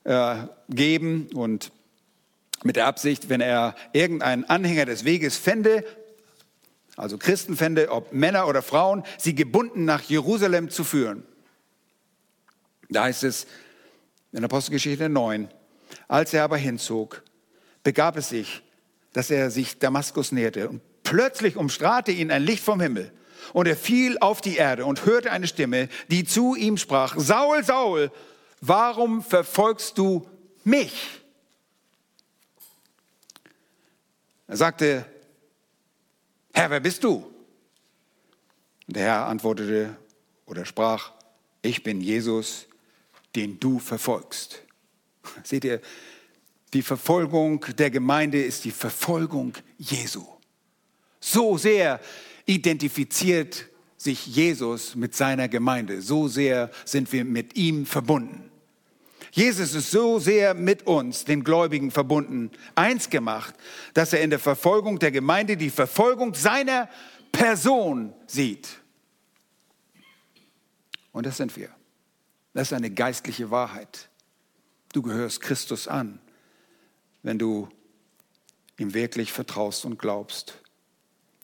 äh, geben und mit der Absicht, wenn er irgendeinen Anhänger des Weges fände, also Christen fände, ob Männer oder Frauen, sie gebunden nach Jerusalem zu führen. Da heißt es in Apostelgeschichte 9, als er aber hinzog, begab es sich, dass er sich Damaskus näherte und plötzlich umstrahlte ihn ein Licht vom Himmel. Und er fiel auf die Erde und hörte eine Stimme, die zu ihm sprach, Saul, Saul, warum verfolgst du mich? Er sagte, Herr, wer bist du? Und der Herr antwortete oder sprach, ich bin Jesus, den du verfolgst. Seht ihr, die Verfolgung der Gemeinde ist die Verfolgung Jesu. So sehr identifiziert sich Jesus mit seiner Gemeinde. So sehr sind wir mit ihm verbunden. Jesus ist so sehr mit uns, den Gläubigen, verbunden, eins gemacht, dass er in der Verfolgung der Gemeinde die Verfolgung seiner Person sieht. Und das sind wir. Das ist eine geistliche Wahrheit. Du gehörst Christus an, wenn du ihm wirklich vertraust und glaubst.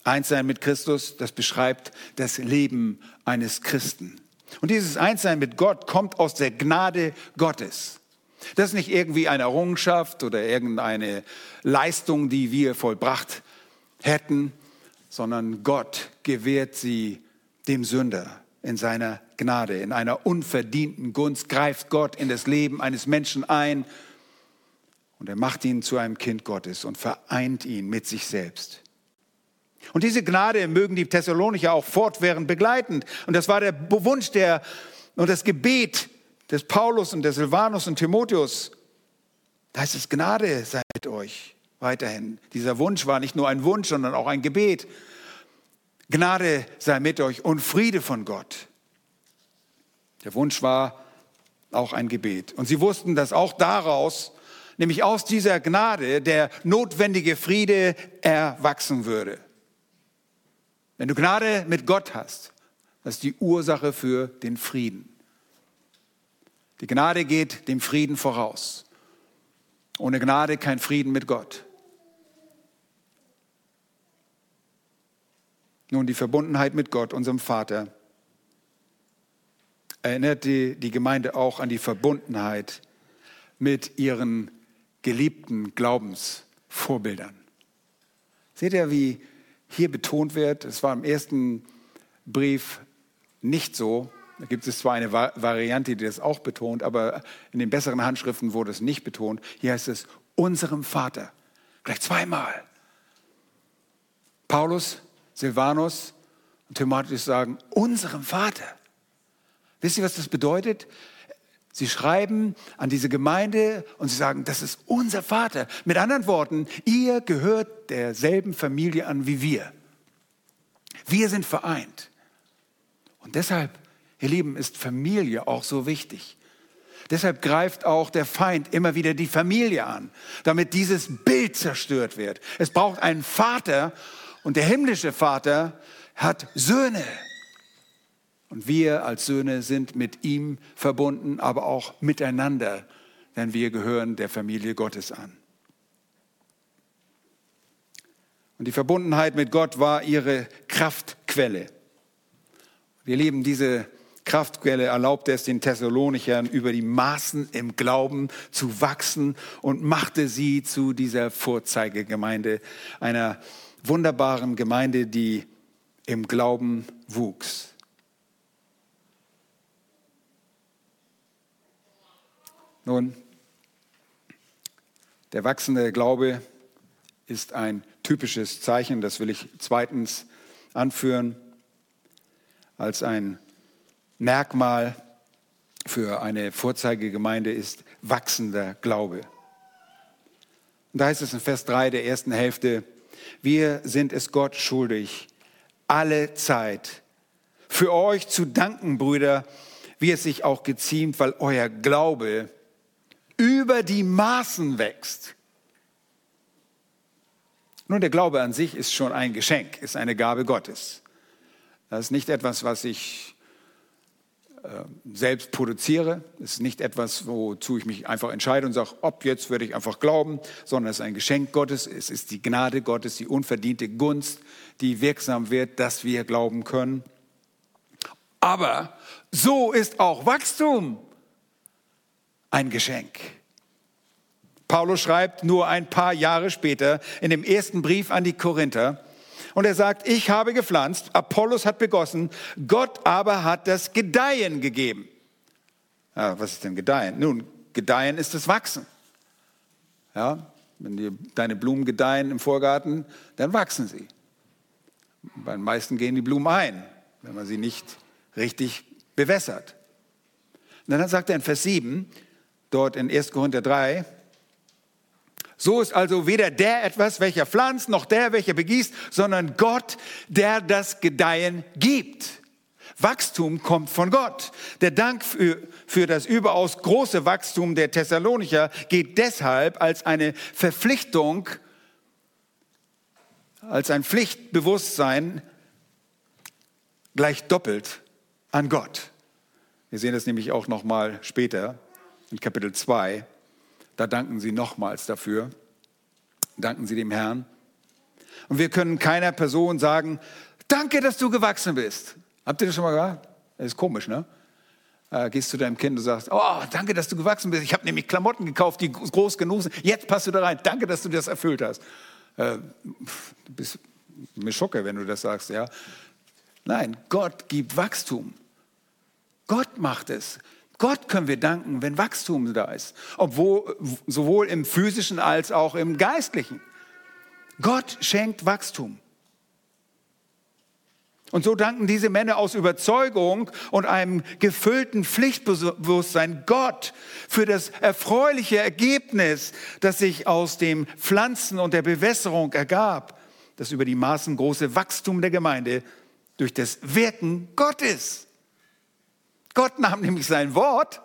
Einssein mit Christus, das beschreibt das Leben eines Christen. Und dieses Einssein mit Gott kommt aus der Gnade Gottes. Das ist nicht irgendwie eine Errungenschaft oder irgendeine Leistung, die wir vollbracht hätten, sondern Gott gewährt sie dem Sünder in seiner Gnade, in einer unverdienten Gunst, greift Gott in das Leben eines Menschen ein und er macht ihn zu einem Kind Gottes und vereint ihn mit sich selbst. Und diese Gnade mögen die Thessalonicher auch fortwährend begleiten. Und das war der Wunsch der, und das Gebet des Paulus und des Silvanus und Timotheus. Da heißt es, Gnade sei mit euch weiterhin. Dieser Wunsch war nicht nur ein Wunsch, sondern auch ein Gebet. Gnade sei mit euch und Friede von Gott. Der Wunsch war auch ein Gebet. Und sie wussten, dass auch daraus, nämlich aus dieser Gnade, der notwendige Friede erwachsen würde. Wenn du Gnade mit Gott hast, das ist die Ursache für den Frieden. Die Gnade geht dem Frieden voraus. Ohne Gnade kein Frieden mit Gott. Nun, die Verbundenheit mit Gott, unserem Vater, erinnert die, die Gemeinde auch an die Verbundenheit mit ihren geliebten Glaubensvorbildern. Seht ihr, wie hier betont wird. Es war im ersten Brief nicht so. Da gibt es zwar eine Variante, die das auch betont, aber in den besseren Handschriften wurde es nicht betont. Hier heißt es unserem Vater. Gleich zweimal. Paulus, Silvanus und Timotheus sagen unserem Vater. Wisst ihr, was das bedeutet? Sie schreiben an diese Gemeinde und sie sagen, das ist unser Vater. Mit anderen Worten, ihr gehört derselben Familie an wie wir. Wir sind vereint. Und deshalb, ihr Lieben, ist Familie auch so wichtig. Deshalb greift auch der Feind immer wieder die Familie an, damit dieses Bild zerstört wird. Es braucht einen Vater und der himmlische Vater hat Söhne. Und wir als Söhne sind mit ihm verbunden, aber auch miteinander, denn wir gehören der Familie Gottes an. Und die Verbundenheit mit Gott war ihre Kraftquelle. Wir lieben diese Kraftquelle erlaubte es den Thessalonichern über die Maßen im Glauben zu wachsen und machte sie zu dieser Vorzeigegemeinde, einer wunderbaren Gemeinde, die im Glauben wuchs. Nun, der wachsende Glaube ist ein typisches Zeichen, das will ich zweitens anführen, als ein Merkmal für eine Vorzeigegemeinde ist wachsender Glaube. Und da heißt es in Vers 3 der ersten Hälfte, wir sind es Gott schuldig, alle Zeit für euch zu danken, Brüder, wie es sich auch geziemt, weil euer Glaube über die Maßen wächst. Nun, der Glaube an sich ist schon ein Geschenk, ist eine Gabe Gottes. Das ist nicht etwas, was ich selbst produziere. Es ist nicht etwas, wozu ich mich einfach entscheide und sage, ob jetzt würde ich einfach glauben, sondern es ist ein Geschenk Gottes. Es ist die Gnade Gottes, die unverdiente Gunst, die wirksam wird, dass wir glauben können. Aber so ist auch Wachstum ein Geschenk. Paulus schreibt nur ein paar Jahre später in dem ersten Brief an die Korinther, und er sagt, ich habe gepflanzt, Apollos hat begossen, Gott aber hat das Gedeihen gegeben. Ja, was ist denn Gedeihen? Nun, Gedeihen ist das Wachsen. Ja, wenn die, deine Blumen gedeihen im Vorgarten, dann wachsen sie. Bei den meisten gehen die Blumen ein, wenn man sie nicht richtig bewässert. Und dann sagt er in Vers 7, dort in 1. Korinther 3, so ist also weder der etwas, welcher pflanzt, noch der, welcher begießt, sondern Gott, der das Gedeihen gibt. Wachstum kommt von Gott. Der Dank für, für das überaus große Wachstum der Thessalonicher geht deshalb als eine Verpflichtung, als ein Pflichtbewusstsein gleich doppelt an Gott. Wir sehen das nämlich auch noch mal später in Kapitel 2. Da danken sie nochmals dafür. Danken sie dem Herrn. Und wir können keiner Person sagen, danke, dass du gewachsen bist. Habt ihr das schon mal gehört? Das ist komisch, ne? Äh, gehst zu deinem Kind und sagst, oh, danke, dass du gewachsen bist. Ich habe nämlich Klamotten gekauft, die groß genug sind. Jetzt passt du da rein. Danke, dass du das erfüllt hast. Äh, du bist mir schocke, wenn du das sagst, ja. Nein, Gott gibt Wachstum. Gott macht es. Gott können wir danken, wenn Wachstum da ist, obwohl sowohl im physischen als auch im geistlichen. Gott schenkt Wachstum. Und so danken diese Männer aus Überzeugung und einem gefüllten Pflichtbewusstsein Gott für das erfreuliche Ergebnis, das sich aus dem Pflanzen und der Bewässerung ergab, das über die Maßen große Wachstum der Gemeinde durch das Wirken Gottes. Gott nahm nämlich sein Wort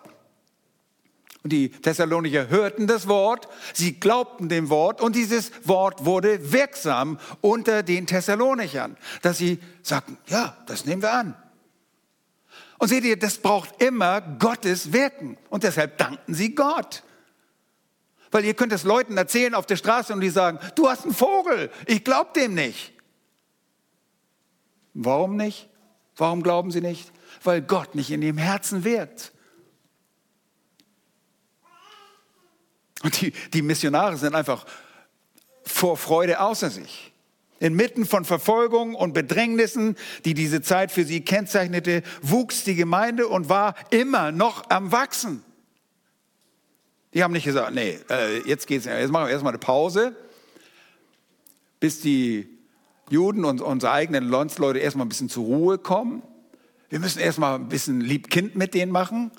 und die Thessalonicher hörten das Wort, sie glaubten dem Wort und dieses Wort wurde wirksam unter den Thessalonichern, dass sie sagten, ja, das nehmen wir an. Und seht ihr, das braucht immer Gottes Wirken und deshalb danken sie Gott. Weil ihr könnt es Leuten erzählen auf der Straße und die sagen, du hast einen Vogel, ich glaube dem nicht. Warum nicht? Warum glauben sie nicht? Weil Gott nicht in ihrem Herzen wirkt. Und die, die Missionare sind einfach vor Freude außer sich. Inmitten von Verfolgung und Bedrängnissen, die diese Zeit für sie kennzeichnete, wuchs die Gemeinde und war immer noch am Wachsen. Die haben nicht gesagt, nee, äh, jetzt geht's, jetzt machen wir erstmal eine Pause, bis die Juden und unsere eigenen Landsleute erstmal ein bisschen zur Ruhe kommen. Wir müssen erstmal ein bisschen Liebkind mit denen machen.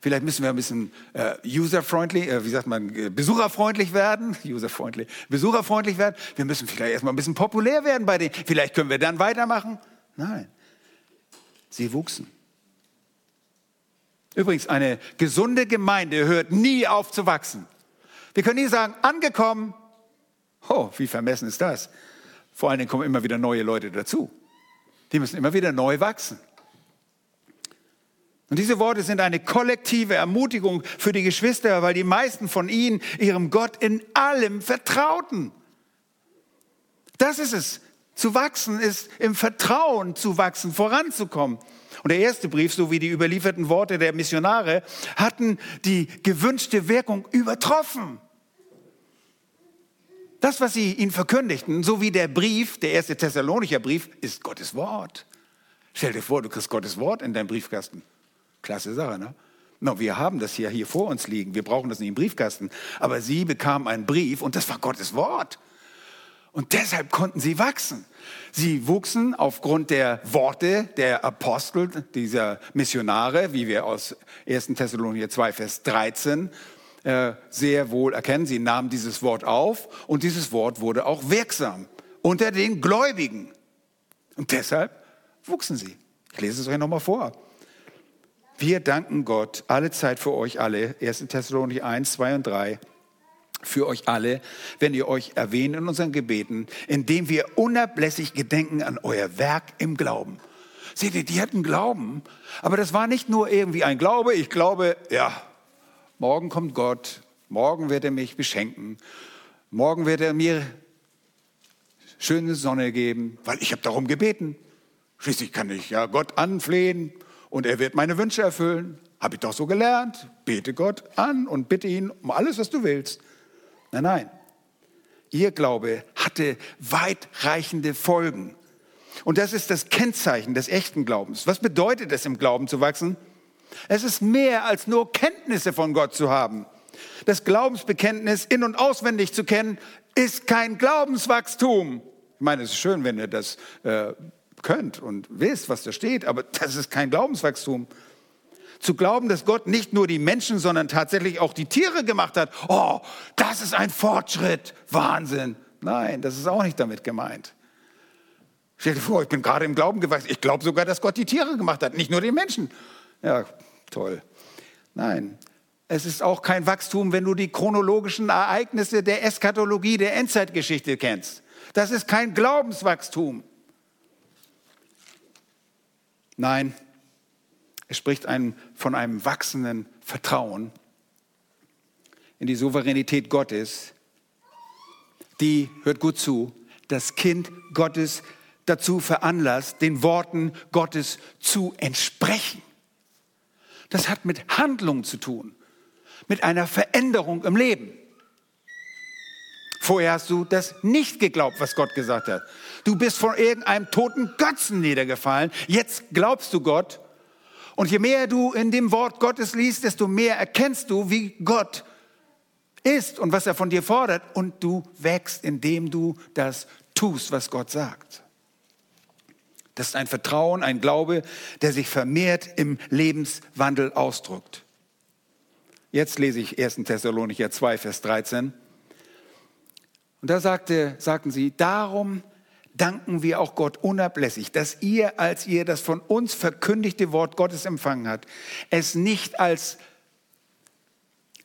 Vielleicht müssen wir ein bisschen äh, user-freundly, äh, wie sagt man, äh, besucherfreundlich werden. User-freundly, besucherfreundlich werden. Wir müssen vielleicht erstmal ein bisschen populär werden bei denen. Vielleicht können wir dann weitermachen. Nein. Sie wuchsen. Übrigens, eine gesunde Gemeinde hört nie auf zu wachsen. Wir können nie sagen, angekommen. Oh, wie vermessen ist das? Vor allen Dingen kommen immer wieder neue Leute dazu. Die müssen immer wieder neu wachsen. Und diese Worte sind eine kollektive Ermutigung für die Geschwister, weil die meisten von ihnen ihrem Gott in allem vertrauten. Das ist es, Zu wachsen ist im Vertrauen zu wachsen, voranzukommen. Und der erste Brief, so wie die überlieferten Worte der Missionare, hatten die gewünschte Wirkung übertroffen. Das, was sie ihnen verkündigten, so wie der Brief, der erste Thessalonicher Brief, ist Gottes Wort. Stell dir vor, du kriegst Gottes Wort in deinem Briefkasten. Klasse Sache, ne? No, wir haben das ja hier vor uns liegen. Wir brauchen das nicht im Briefkasten. Aber sie bekamen einen Brief und das war Gottes Wort. Und deshalb konnten sie wachsen. Sie wuchsen aufgrund der Worte der Apostel, dieser Missionare, wie wir aus 1. Thessalonicher 2, Vers 13 äh, sehr wohl erkennen. Sie nahmen dieses Wort auf und dieses Wort wurde auch wirksam unter den Gläubigen. Und deshalb wuchsen sie. Ich lese es euch nochmal vor. Wir danken Gott alle Zeit für euch alle, 1. Thessalonicher 1, 2 und 3, für euch alle, wenn ihr euch erwähnt in unseren Gebeten, indem wir unablässig gedenken an euer Werk im Glauben. Seht ihr, die hatten Glauben, aber das war nicht nur irgendwie ein Glaube, ich glaube, ja, morgen kommt Gott, morgen wird er mich beschenken, morgen wird er mir schöne Sonne geben, weil ich habe darum gebeten. Schließlich kann ich ja Gott anflehen und er wird meine Wünsche erfüllen. Habe ich doch so gelernt. Bete Gott an und bitte ihn um alles, was du willst. Nein, nein. Ihr Glaube hatte weitreichende Folgen. Und das ist das Kennzeichen des echten Glaubens. Was bedeutet es, im Glauben zu wachsen? Es ist mehr als nur Kenntnisse von Gott zu haben. Das Glaubensbekenntnis in und auswendig zu kennen, ist kein Glaubenswachstum. Ich meine, es ist schön, wenn ihr das äh, könnt und wisst, was da steht, aber das ist kein Glaubenswachstum. Zu glauben, dass Gott nicht nur die Menschen, sondern tatsächlich auch die Tiere gemacht hat, oh, das ist ein Fortschritt, Wahnsinn. Nein, das ist auch nicht damit gemeint. Stell dir vor, ich bin gerade im Glauben gewachsen. Ich glaube sogar, dass Gott die Tiere gemacht hat, nicht nur die Menschen. Ja, toll. Nein, es ist auch kein Wachstum, wenn du die chronologischen Ereignisse der Eskatologie, der Endzeitgeschichte kennst. Das ist kein Glaubenswachstum. Nein, es spricht einem von einem wachsenden Vertrauen in die Souveränität Gottes, die, hört gut zu, das Kind Gottes dazu veranlasst, den Worten Gottes zu entsprechen. Das hat mit Handlung zu tun, mit einer Veränderung im Leben. Vorher hast du das nicht geglaubt, was Gott gesagt hat. Du bist von irgendeinem toten Götzen niedergefallen. Jetzt glaubst du Gott. Und je mehr du in dem Wort Gottes liest, desto mehr erkennst du, wie Gott ist und was er von dir fordert. Und du wächst, indem du das tust, was Gott sagt. Das ist ein Vertrauen, ein Glaube, der sich vermehrt im Lebenswandel ausdrückt. Jetzt lese ich 1. Thessalonicher 2, Vers 13. Und da sagte, sagten sie, darum danken wir auch Gott unablässig, dass ihr, als ihr das von uns verkündigte Wort Gottes empfangen habt, es nicht als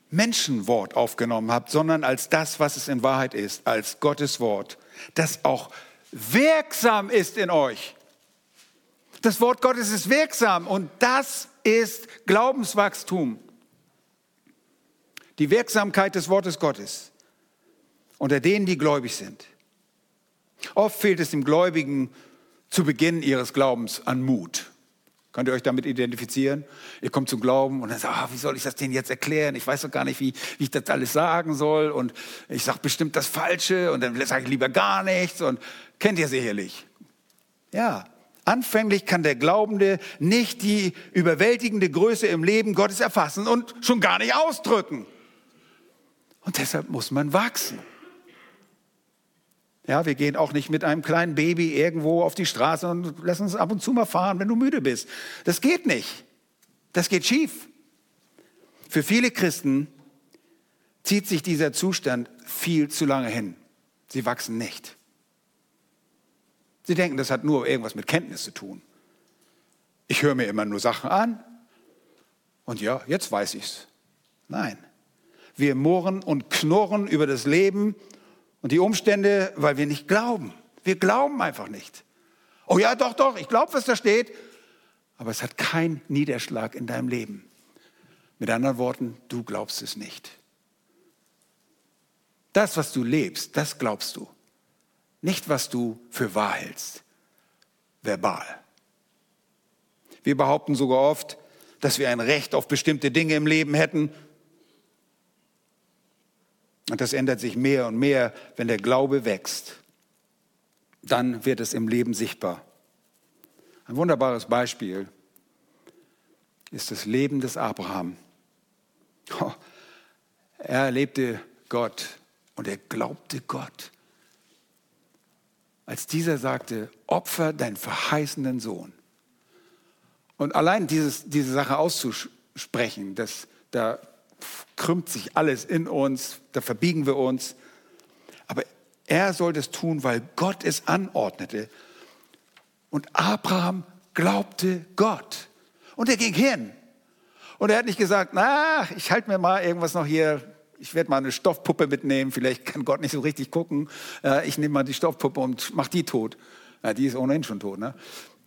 Menschenwort aufgenommen habt, sondern als das, was es in Wahrheit ist, als Gottes Wort, das auch wirksam ist in euch. Das Wort Gottes ist wirksam und das ist Glaubenswachstum. Die Wirksamkeit des Wortes Gottes unter denen, die gläubig sind. Oft fehlt es dem Gläubigen zu Beginn ihres Glaubens an Mut. Könnt ihr euch damit identifizieren? Ihr kommt zum Glauben und dann sagt, ah, wie soll ich das denen jetzt erklären? Ich weiß doch gar nicht, wie, wie ich das alles sagen soll. Und ich sage bestimmt das Falsche und dann sage ich lieber gar nichts. Und kennt ihr sicherlich. Ja, anfänglich kann der Glaubende nicht die überwältigende Größe im Leben Gottes erfassen und schon gar nicht ausdrücken. Und deshalb muss man wachsen. Ja, wir gehen auch nicht mit einem kleinen Baby irgendwo auf die Straße und lassen uns ab und zu mal fahren, wenn du müde bist. Das geht nicht. Das geht schief. Für viele Christen zieht sich dieser Zustand viel zu lange hin. Sie wachsen nicht. Sie denken, das hat nur irgendwas mit Kenntnis zu tun. Ich höre mir immer nur Sachen an und ja, jetzt weiß ich's. Nein. Wir murren und knurren über das Leben und die Umstände, weil wir nicht glauben. Wir glauben einfach nicht. Oh ja, doch, doch, ich glaube, was da steht. Aber es hat keinen Niederschlag in deinem Leben. Mit anderen Worten, du glaubst es nicht. Das, was du lebst, das glaubst du. nicht was du für wahr hältst, verbal. Wir behaupten sogar oft, dass wir ein Recht auf bestimmte Dinge im Leben hätten. Und das ändert sich mehr und mehr, wenn der Glaube wächst. Dann wird es im Leben sichtbar. Ein wunderbares Beispiel ist das Leben des Abraham. Oh, er erlebte Gott und er glaubte Gott. Als dieser sagte, opfer deinen verheißenen Sohn. Und allein dieses, diese Sache auszusprechen, das, da krümmt sich alles in uns, da verbiegen wir uns. Aber er soll das tun, weil Gott es anordnete. Und Abraham glaubte Gott. Und er ging hin. Und er hat nicht gesagt, na, ich halte mir mal irgendwas noch hier, ich werde mal eine Stoffpuppe mitnehmen, vielleicht kann Gott nicht so richtig gucken. Äh, ich nehme mal die Stoffpuppe und mach die tot. die ist ohnehin schon tot. Ne?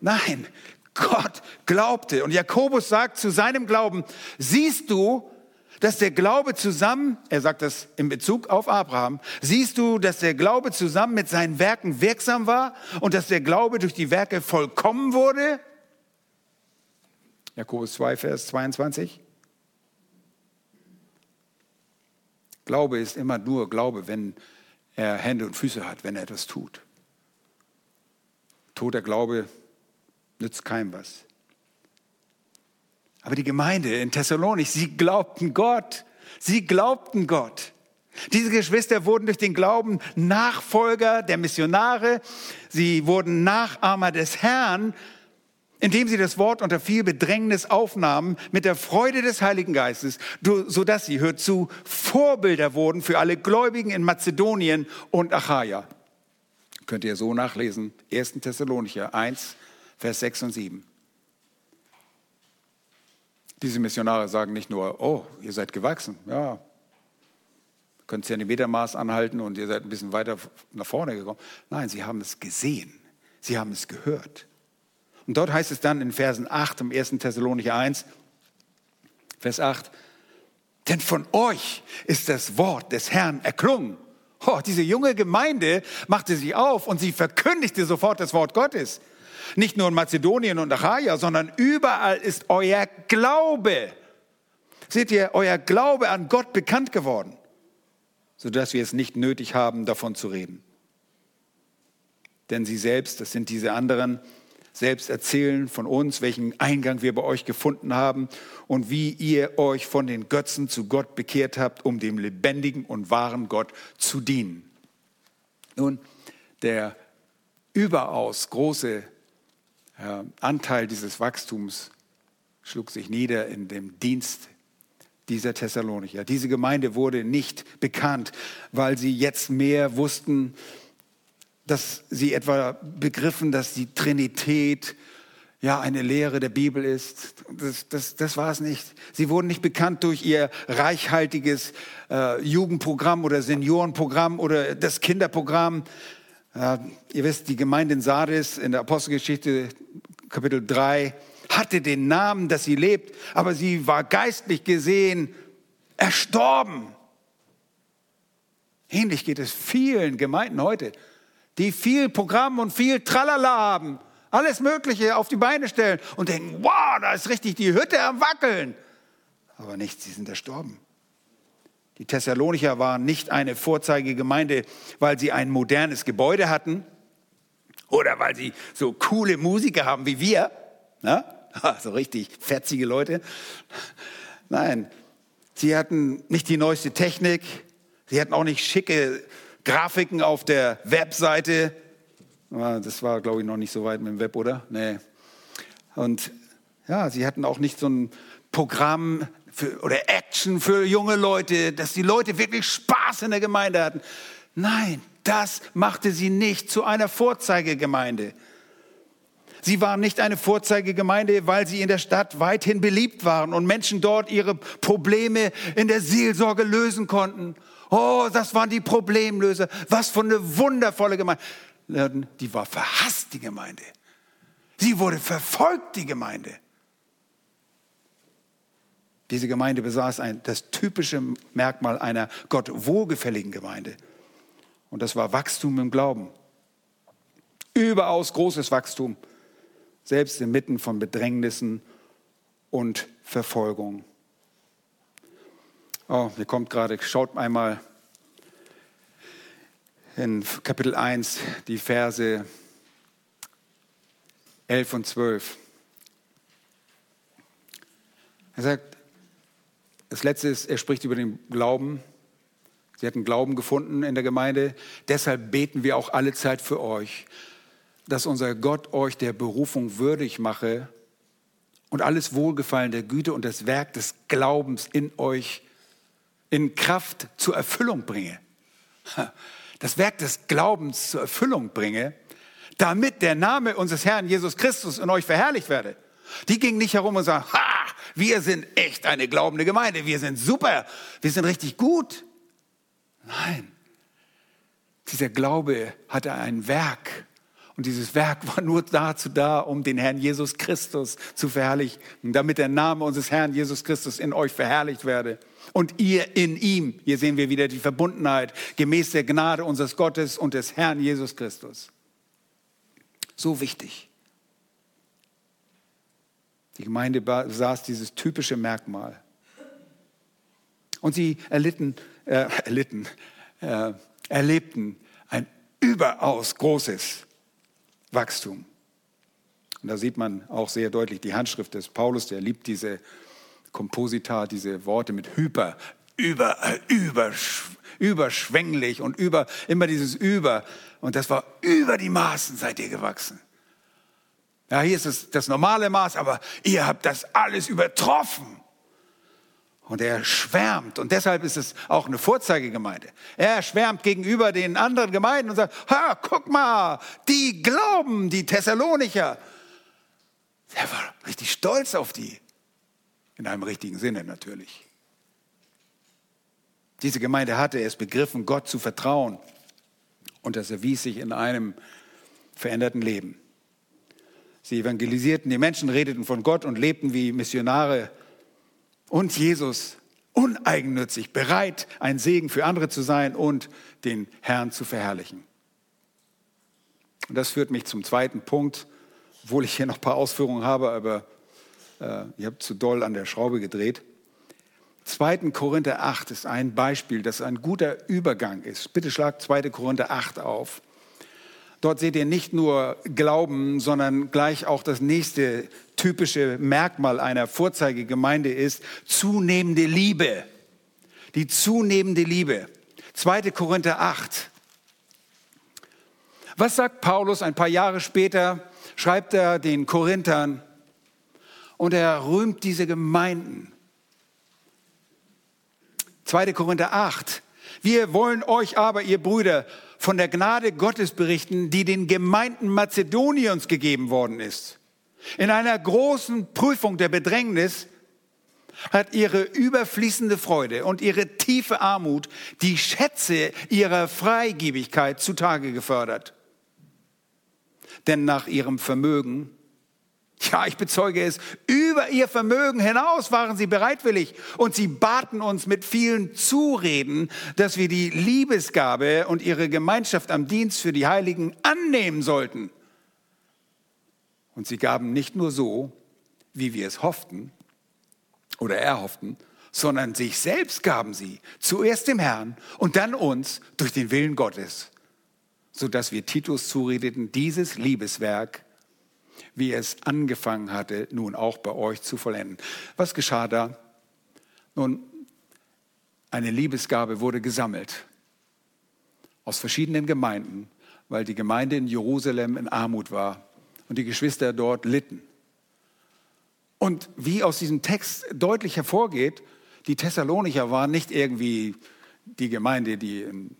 Nein, Gott glaubte. Und Jakobus sagt zu seinem Glauben, siehst du, dass der Glaube zusammen, er sagt das in Bezug auf Abraham, siehst du, dass der Glaube zusammen mit seinen Werken wirksam war und dass der Glaube durch die Werke vollkommen wurde? Jakobus 2, Vers 22. Glaube ist immer nur Glaube, wenn er Hände und Füße hat, wenn er etwas tut. Toter Glaube nützt keinem was. Aber die Gemeinde in Thessalonik, sie glaubten Gott. Sie glaubten Gott. Diese Geschwister wurden durch den Glauben Nachfolger der Missionare. Sie wurden Nachahmer des Herrn, indem sie das Wort unter viel Bedrängnis aufnahmen, mit der Freude des Heiligen Geistes, sodass sie, hört zu, Vorbilder wurden für alle Gläubigen in Mazedonien und Achaia. Könnt ihr so nachlesen, 1. Thessalonicher 1, Vers 6 und 7. Diese Missionare sagen nicht nur, oh, ihr seid gewachsen, ja, könnt Zentimetermaß anhalten und ihr seid ein bisschen weiter nach vorne gekommen. Nein, sie haben es gesehen, sie haben es gehört. Und dort heißt es dann in Versen 8 im 1. Thessalonicher 1, Vers 8, denn von euch ist das Wort des Herrn erklungen. Oh, diese junge Gemeinde machte sich auf und sie verkündigte sofort das Wort Gottes. Nicht nur in Mazedonien und Achaia, sondern überall ist euer Glaube. Seht ihr, euer Glaube an Gott bekannt geworden, sodass wir es nicht nötig haben, davon zu reden. Denn sie selbst, das sind diese anderen, selbst erzählen von uns, welchen Eingang wir bei euch gefunden haben und wie ihr euch von den Götzen zu Gott bekehrt habt, um dem lebendigen und wahren Gott zu dienen. Nun, der überaus große Anteil dieses Wachstums schlug sich nieder in dem Dienst dieser Thessalonicher. Diese Gemeinde wurde nicht bekannt, weil sie jetzt mehr wussten, dass sie etwa begriffen, dass die Trinität ja eine Lehre der Bibel ist. Das, das, das war es nicht. Sie wurden nicht bekannt durch ihr reichhaltiges äh, Jugendprogramm oder Seniorenprogramm oder das Kinderprogramm. Äh, ihr wisst, die Gemeinde in Sardis in der Apostelgeschichte Kapitel 3 hatte den Namen, dass sie lebt, aber sie war geistlich gesehen erstorben. Ähnlich geht es vielen Gemeinden heute, die viel Programm und viel Tralala haben, alles Mögliche auf die Beine stellen und denken, wow, da ist richtig die Hütte am Wackeln. Aber nicht, sie sind erstorben. Die Thessalonicher waren nicht eine Vorzeigegemeinde, weil sie ein modernes Gebäude hatten oder weil sie so coole Musiker haben wie wir. Na? So richtig fetzige Leute. Nein, sie hatten nicht die neueste Technik. Sie hatten auch nicht schicke Grafiken auf der Webseite. Das war, glaube ich, noch nicht so weit mit dem Web, oder? Nee. Und ja, sie hatten auch nicht so ein Programm für, oder Action für junge Leute, dass die Leute wirklich Spaß in der Gemeinde hatten. Nein, das machte sie nicht zu einer Vorzeigegemeinde. Sie waren nicht eine Vorzeigegemeinde, weil sie in der Stadt weithin beliebt waren und Menschen dort ihre Probleme in der Seelsorge lösen konnten. Oh, das waren die Problemlöser. Was für eine wundervolle Gemeinde. Die war verhasst, die Gemeinde. Sie wurde verfolgt, die Gemeinde. Diese Gemeinde besaß ein, das typische Merkmal einer Gott wohlgefälligen Gemeinde. Und das war Wachstum im Glauben. Überaus großes Wachstum, selbst inmitten von Bedrängnissen und Verfolgung. Oh, hier kommt gerade, schaut einmal in Kapitel 1 die Verse 11 und 12. Er sagt, das letzte ist, er spricht über den Glauben. Sie hatten Glauben gefunden in der Gemeinde. Deshalb beten wir auch alle Zeit für euch, dass unser Gott euch der Berufung würdig mache und alles Wohlgefallen der Güte und das Werk des Glaubens in euch in Kraft zur Erfüllung bringe. Das Werk des Glaubens zur Erfüllung bringe, damit der Name unseres Herrn Jesus Christus in euch verherrlicht werde. Die gingen nicht herum und sagen, ha, wir sind echt eine glaubende Gemeinde, wir sind super, wir sind richtig gut. Nein, dieser Glaube hatte ein Werk. Und dieses Werk war nur dazu da, um den Herrn Jesus Christus zu verherrlichen, damit der Name unseres Herrn Jesus Christus in euch verherrlicht werde. Und ihr in ihm, hier sehen wir wieder die Verbundenheit, gemäß der Gnade unseres Gottes und des Herrn Jesus Christus. So wichtig. Die Gemeinde besaß dieses typische Merkmal. Und sie erlitten, äh, erlitten, äh, erlebten ein überaus großes Wachstum. Und da sieht man auch sehr deutlich die Handschrift des Paulus, der liebt diese Komposita, diese Worte mit hyper, über, über, überschwänglich und über, immer dieses über. Und das war über die Maßen seid ihr gewachsen. Ja, hier ist es das normale Maß, aber ihr habt das alles übertroffen. Und er schwärmt. Und deshalb ist es auch eine Vorzeigegemeinde. Er schwärmt gegenüber den anderen Gemeinden und sagt, ha, guck mal, die glauben, die Thessalonicher. Er war richtig stolz auf die. In einem richtigen Sinne natürlich. Diese Gemeinde hatte es begriffen, Gott zu vertrauen. Und das erwies sich in einem veränderten Leben. Sie evangelisierten die Menschen, redeten von Gott und lebten wie Missionare und Jesus uneigennützig, bereit, ein Segen für andere zu sein und den Herrn zu verherrlichen. Und das führt mich zum zweiten Punkt, obwohl ich hier noch ein paar Ausführungen habe, aber äh, ihr habt zu doll an der Schraube gedreht. 2. Korinther 8 ist ein Beispiel, das ein guter Übergang ist. Bitte schlagt 2. Korinther 8 auf. Dort seht ihr nicht nur Glauben, sondern gleich auch das nächste typische Merkmal einer Vorzeigegemeinde ist zunehmende Liebe. Die zunehmende Liebe. 2. Korinther 8. Was sagt Paulus ein paar Jahre später? Schreibt er den Korinthern und er rühmt diese Gemeinden. 2. Korinther 8. Wir wollen euch aber, ihr Brüder, von der Gnade Gottes berichten, die den Gemeinden Mazedoniens gegeben worden ist. In einer großen Prüfung der Bedrängnis hat ihre überfließende Freude und ihre tiefe Armut die Schätze ihrer Freigebigkeit zutage gefördert. Denn nach ihrem Vermögen ja, ich bezeuge es, über ihr Vermögen hinaus waren sie bereitwillig und sie baten uns mit vielen Zureden, dass wir die Liebesgabe und ihre Gemeinschaft am Dienst für die Heiligen annehmen sollten. Und sie gaben nicht nur so, wie wir es hofften oder erhofften, sondern sich selbst gaben sie, zuerst dem Herrn und dann uns durch den Willen Gottes, sodass wir Titus zuredeten, dieses Liebeswerk wie es angefangen hatte, nun auch bei euch zu vollenden. Was geschah da? Nun, eine Liebesgabe wurde gesammelt aus verschiedenen Gemeinden, weil die Gemeinde in Jerusalem in Armut war und die Geschwister dort litten. Und wie aus diesem Text deutlich hervorgeht, die Thessalonicher waren nicht irgendwie die Gemeinde, die in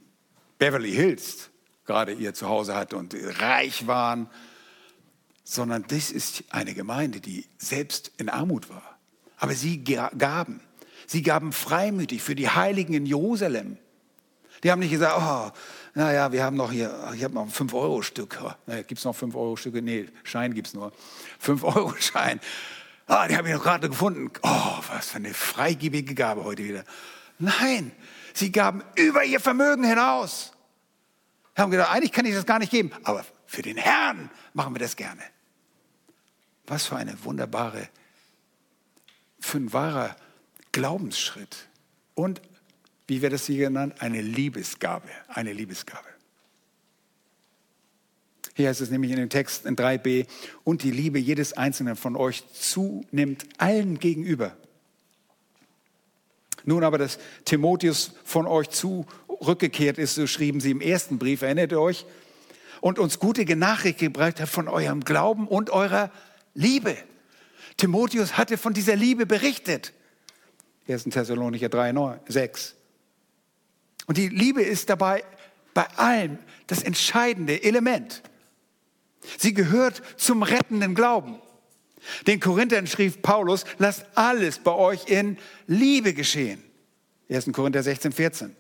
Beverly Hills gerade ihr Zuhause hatte und reich waren, sondern das ist eine Gemeinde, die selbst in Armut war. Aber sie gaben. Sie gaben freimütig für die Heiligen in Jerusalem. Die haben nicht gesagt, oh, naja, wir haben noch hier, ich habe noch ein 5-Euro-Stück. Gibt es noch 5-Euro-Stücke? Nee, Schein gibt es nur. 5-Euro-Schein. Ah, die habe ich noch gerade gefunden. Oh, was für eine freigebige Gabe heute wieder. Nein, sie gaben über ihr Vermögen hinaus. Haben gedacht, eigentlich kann ich das gar nicht geben, aber Für den Herrn machen wir das gerne. Was für eine wunderbare, für ein wahrer Glaubensschritt. Und, wie wird das hier genannt, eine Liebesgabe. Eine Liebesgabe. Hier heißt es nämlich in dem Text in 3b, und die Liebe jedes Einzelnen von euch zunimmt allen gegenüber. Nun aber, dass Timotheus von euch zurückgekehrt ist, so schrieben sie im ersten Brief, erinnert ihr euch, und uns gute Nachricht gebracht hat von eurem Glauben und eurer Liebe. Timotheus hatte von dieser Liebe berichtet. 1. Thessalonicher 3, 9, 6. Und die Liebe ist dabei bei allem das entscheidende Element. Sie gehört zum rettenden Glauben. Den Korinthern schrieb Paulus, lasst alles bei euch in Liebe geschehen. 1. Korinther 16, 14.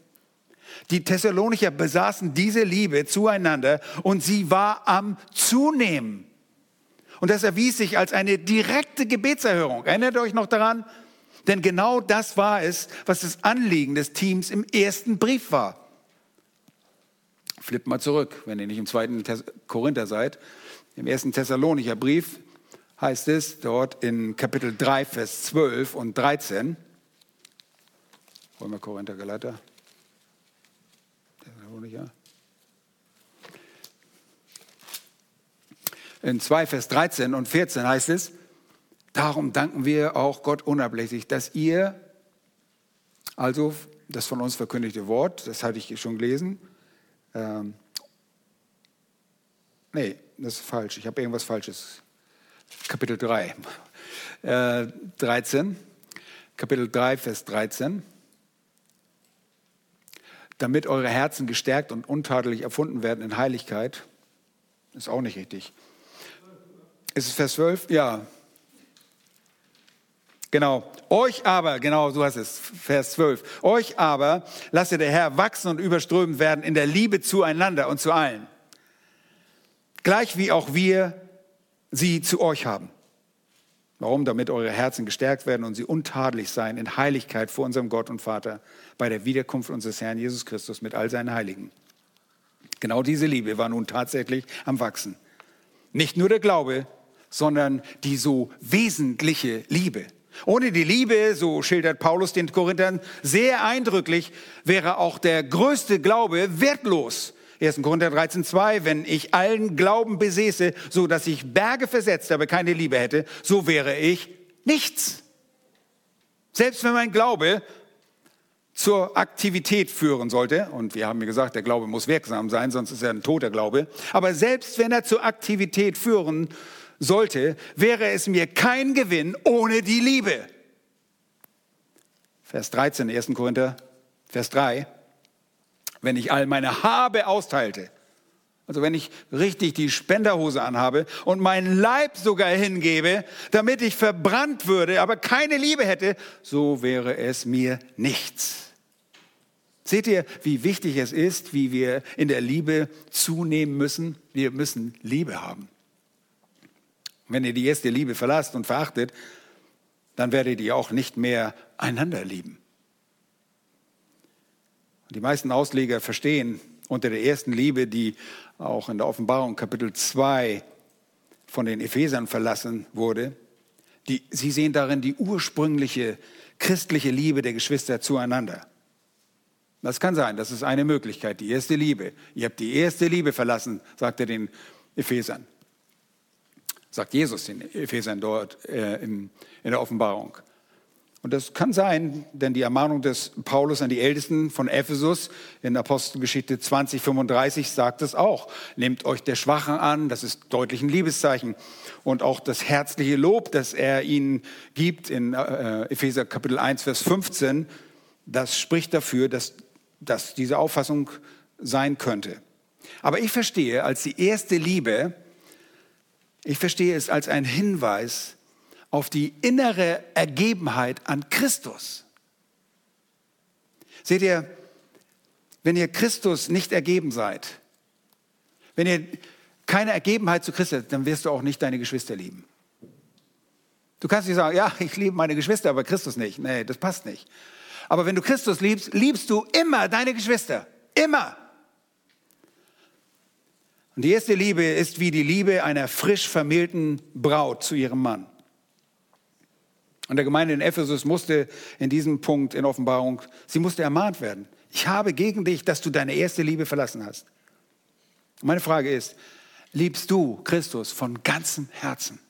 Die Thessalonicher besaßen diese Liebe zueinander und sie war am Zunehmen. Und das erwies sich als eine direkte Gebetserhörung. Erinnert euch noch daran? Denn genau das war es, was das Anliegen des Teams im ersten Brief war. Flippt mal zurück, wenn ihr nicht im zweiten Korinther seid. Im ersten Thessalonicher Brief heißt es dort in Kapitel 3, Vers 12 und 13. Wollen wir Korinther Galater? Thessalonicher. In 2, Vers 13 und 14 heißt es, darum danken wir auch Gott unablässig, dass ihr, also das von uns verkündigte Wort, das hatte ich schon gelesen, ähm, nee, das ist falsch. Ich habe irgendwas Falsches. Kapitel 3. Äh, 13. Kapitel 3, Vers 13. Damit eure Herzen gestärkt und untadelig erfunden werden in Heiligkeit. Ist auch nicht richtig. Ist es Vers 12? Ja. Genau. Euch aber, genau so heißt es, Vers 12. Euch aber lasse der Herr wachsen und überströmend werden in der Liebe zueinander und zu allen. Gleich wie auch wir sie zu euch haben. Warum? Damit eure Herzen gestärkt werden und sie untadelig sein in Heiligkeit vor unserem Gott und Vater bei der Wiederkunft unseres Herrn Jesus Christus mit all seinen Heiligen. Genau diese Liebe war nun tatsächlich am Wachsen. Nicht nur der Glaube, sondern die so wesentliche Liebe. Ohne die Liebe, so schildert Paulus den Korinthern sehr eindrücklich, wäre auch der größte Glaube wertlos. 1. Korinther 13, 2, wenn ich allen Glauben besäße, so dass ich Berge versetzt, aber keine Liebe hätte, so wäre ich nichts. Selbst wenn mein Glaube zur Aktivität führen sollte, und wir haben ja gesagt, der Glaube muss wirksam sein, sonst ist er ein toter Glaube, aber selbst wenn er zur Aktivität führen sollte, wäre es mir kein Gewinn ohne die Liebe. Vers 13, 1. Korinther, Vers 3. Wenn ich all meine Habe austeilte, also wenn ich richtig die Spenderhose anhabe und meinen Leib sogar hingebe, damit ich verbrannt würde, aber keine Liebe hätte, so wäre es mir nichts. Seht ihr, wie wichtig es ist, wie wir in der Liebe zunehmen müssen? Wir müssen Liebe haben. Wenn ihr die erste Liebe verlasst und verachtet, dann werdet ihr auch nicht mehr einander lieben. Die meisten Ausleger verstehen unter der ersten Liebe, die auch in der Offenbarung Kapitel 2 von den Ephesern verlassen wurde, die, sie sehen darin die ursprüngliche christliche Liebe der Geschwister zueinander. Das kann sein, das ist eine Möglichkeit, die erste Liebe. Ihr habt die erste Liebe verlassen, sagt er den Ephesern sagt Jesus den Ephesern dort äh, in, in der Offenbarung. Und das kann sein, denn die Ermahnung des Paulus an die Ältesten von Ephesus in Apostelgeschichte 20, 35 sagt es auch. Nehmt euch der Schwachen an, das ist deutlich ein Liebeszeichen. Und auch das herzliche Lob, das er ihnen gibt in äh, Epheser Kapitel 1, Vers 15, das spricht dafür, dass, dass diese Auffassung sein könnte. Aber ich verstehe, als die erste Liebe ich verstehe es als ein Hinweis auf die innere Ergebenheit an Christus. Seht ihr, wenn ihr Christus nicht ergeben seid, wenn ihr keine Ergebenheit zu Christus habt, dann wirst du auch nicht deine Geschwister lieben. Du kannst nicht sagen, ja, ich liebe meine Geschwister, aber Christus nicht. Nee, das passt nicht. Aber wenn du Christus liebst, liebst du immer deine Geschwister. Immer. Und die erste Liebe ist wie die Liebe einer frisch vermählten Braut zu ihrem Mann. Und der Gemeinde in Ephesus musste in diesem Punkt in Offenbarung, sie musste ermahnt werden. Ich habe gegen dich, dass du deine erste Liebe verlassen hast. Meine Frage ist, liebst du Christus von ganzem Herzen?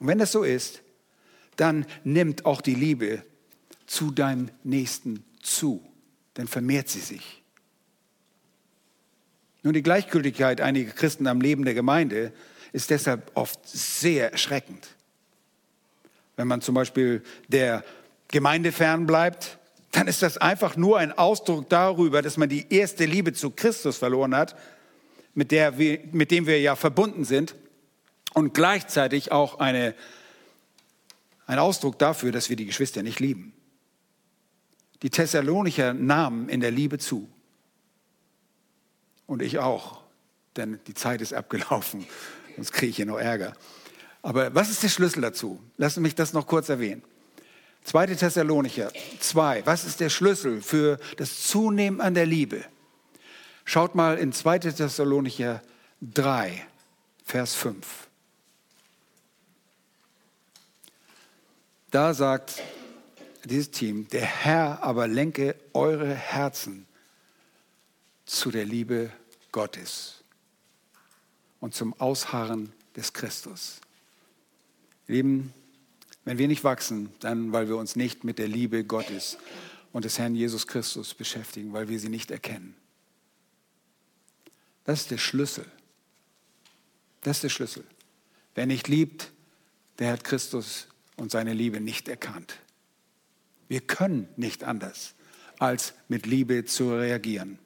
Und wenn das so ist, dann nimmt auch die Liebe zu deinem Nächsten zu, dann vermehrt sie sich. Nun, die Gleichgültigkeit einiger Christen am Leben der Gemeinde ist deshalb oft sehr erschreckend. Wenn man zum Beispiel der Gemeinde fern bleibt, dann ist das einfach nur ein Ausdruck darüber, dass man die erste Liebe zu Christus verloren hat, mit, der mit dem wir ja verbunden sind, und gleichzeitig auch eine, ein Ausdruck dafür, dass wir die Geschwister nicht lieben. Die Thessalonicher nahmen in der Liebe zu. Und ich auch, denn die Zeit ist abgelaufen, sonst kriege ich hier noch Ärger. Aber was ist der Schlüssel dazu? Lassen mich das noch kurz erwähnen. 2. Thessalonicher 2. Was ist der Schlüssel für das Zunehmen an der Liebe? Schaut mal in 2. Thessalonicher 3, Vers 5. Da sagt dieses Team, der Herr aber lenke eure Herzen zu der Liebe Gottes und zum Ausharren des Christus. Lieben, wenn wir nicht wachsen, dann weil wir uns nicht mit der Liebe Gottes und des Herrn Jesus Christus beschäftigen, weil wir sie nicht erkennen. Das ist der Schlüssel. Das ist der Schlüssel. Wer nicht liebt, der hat Christus und seine Liebe nicht erkannt. Wir können nicht anders, als mit Liebe zu reagieren.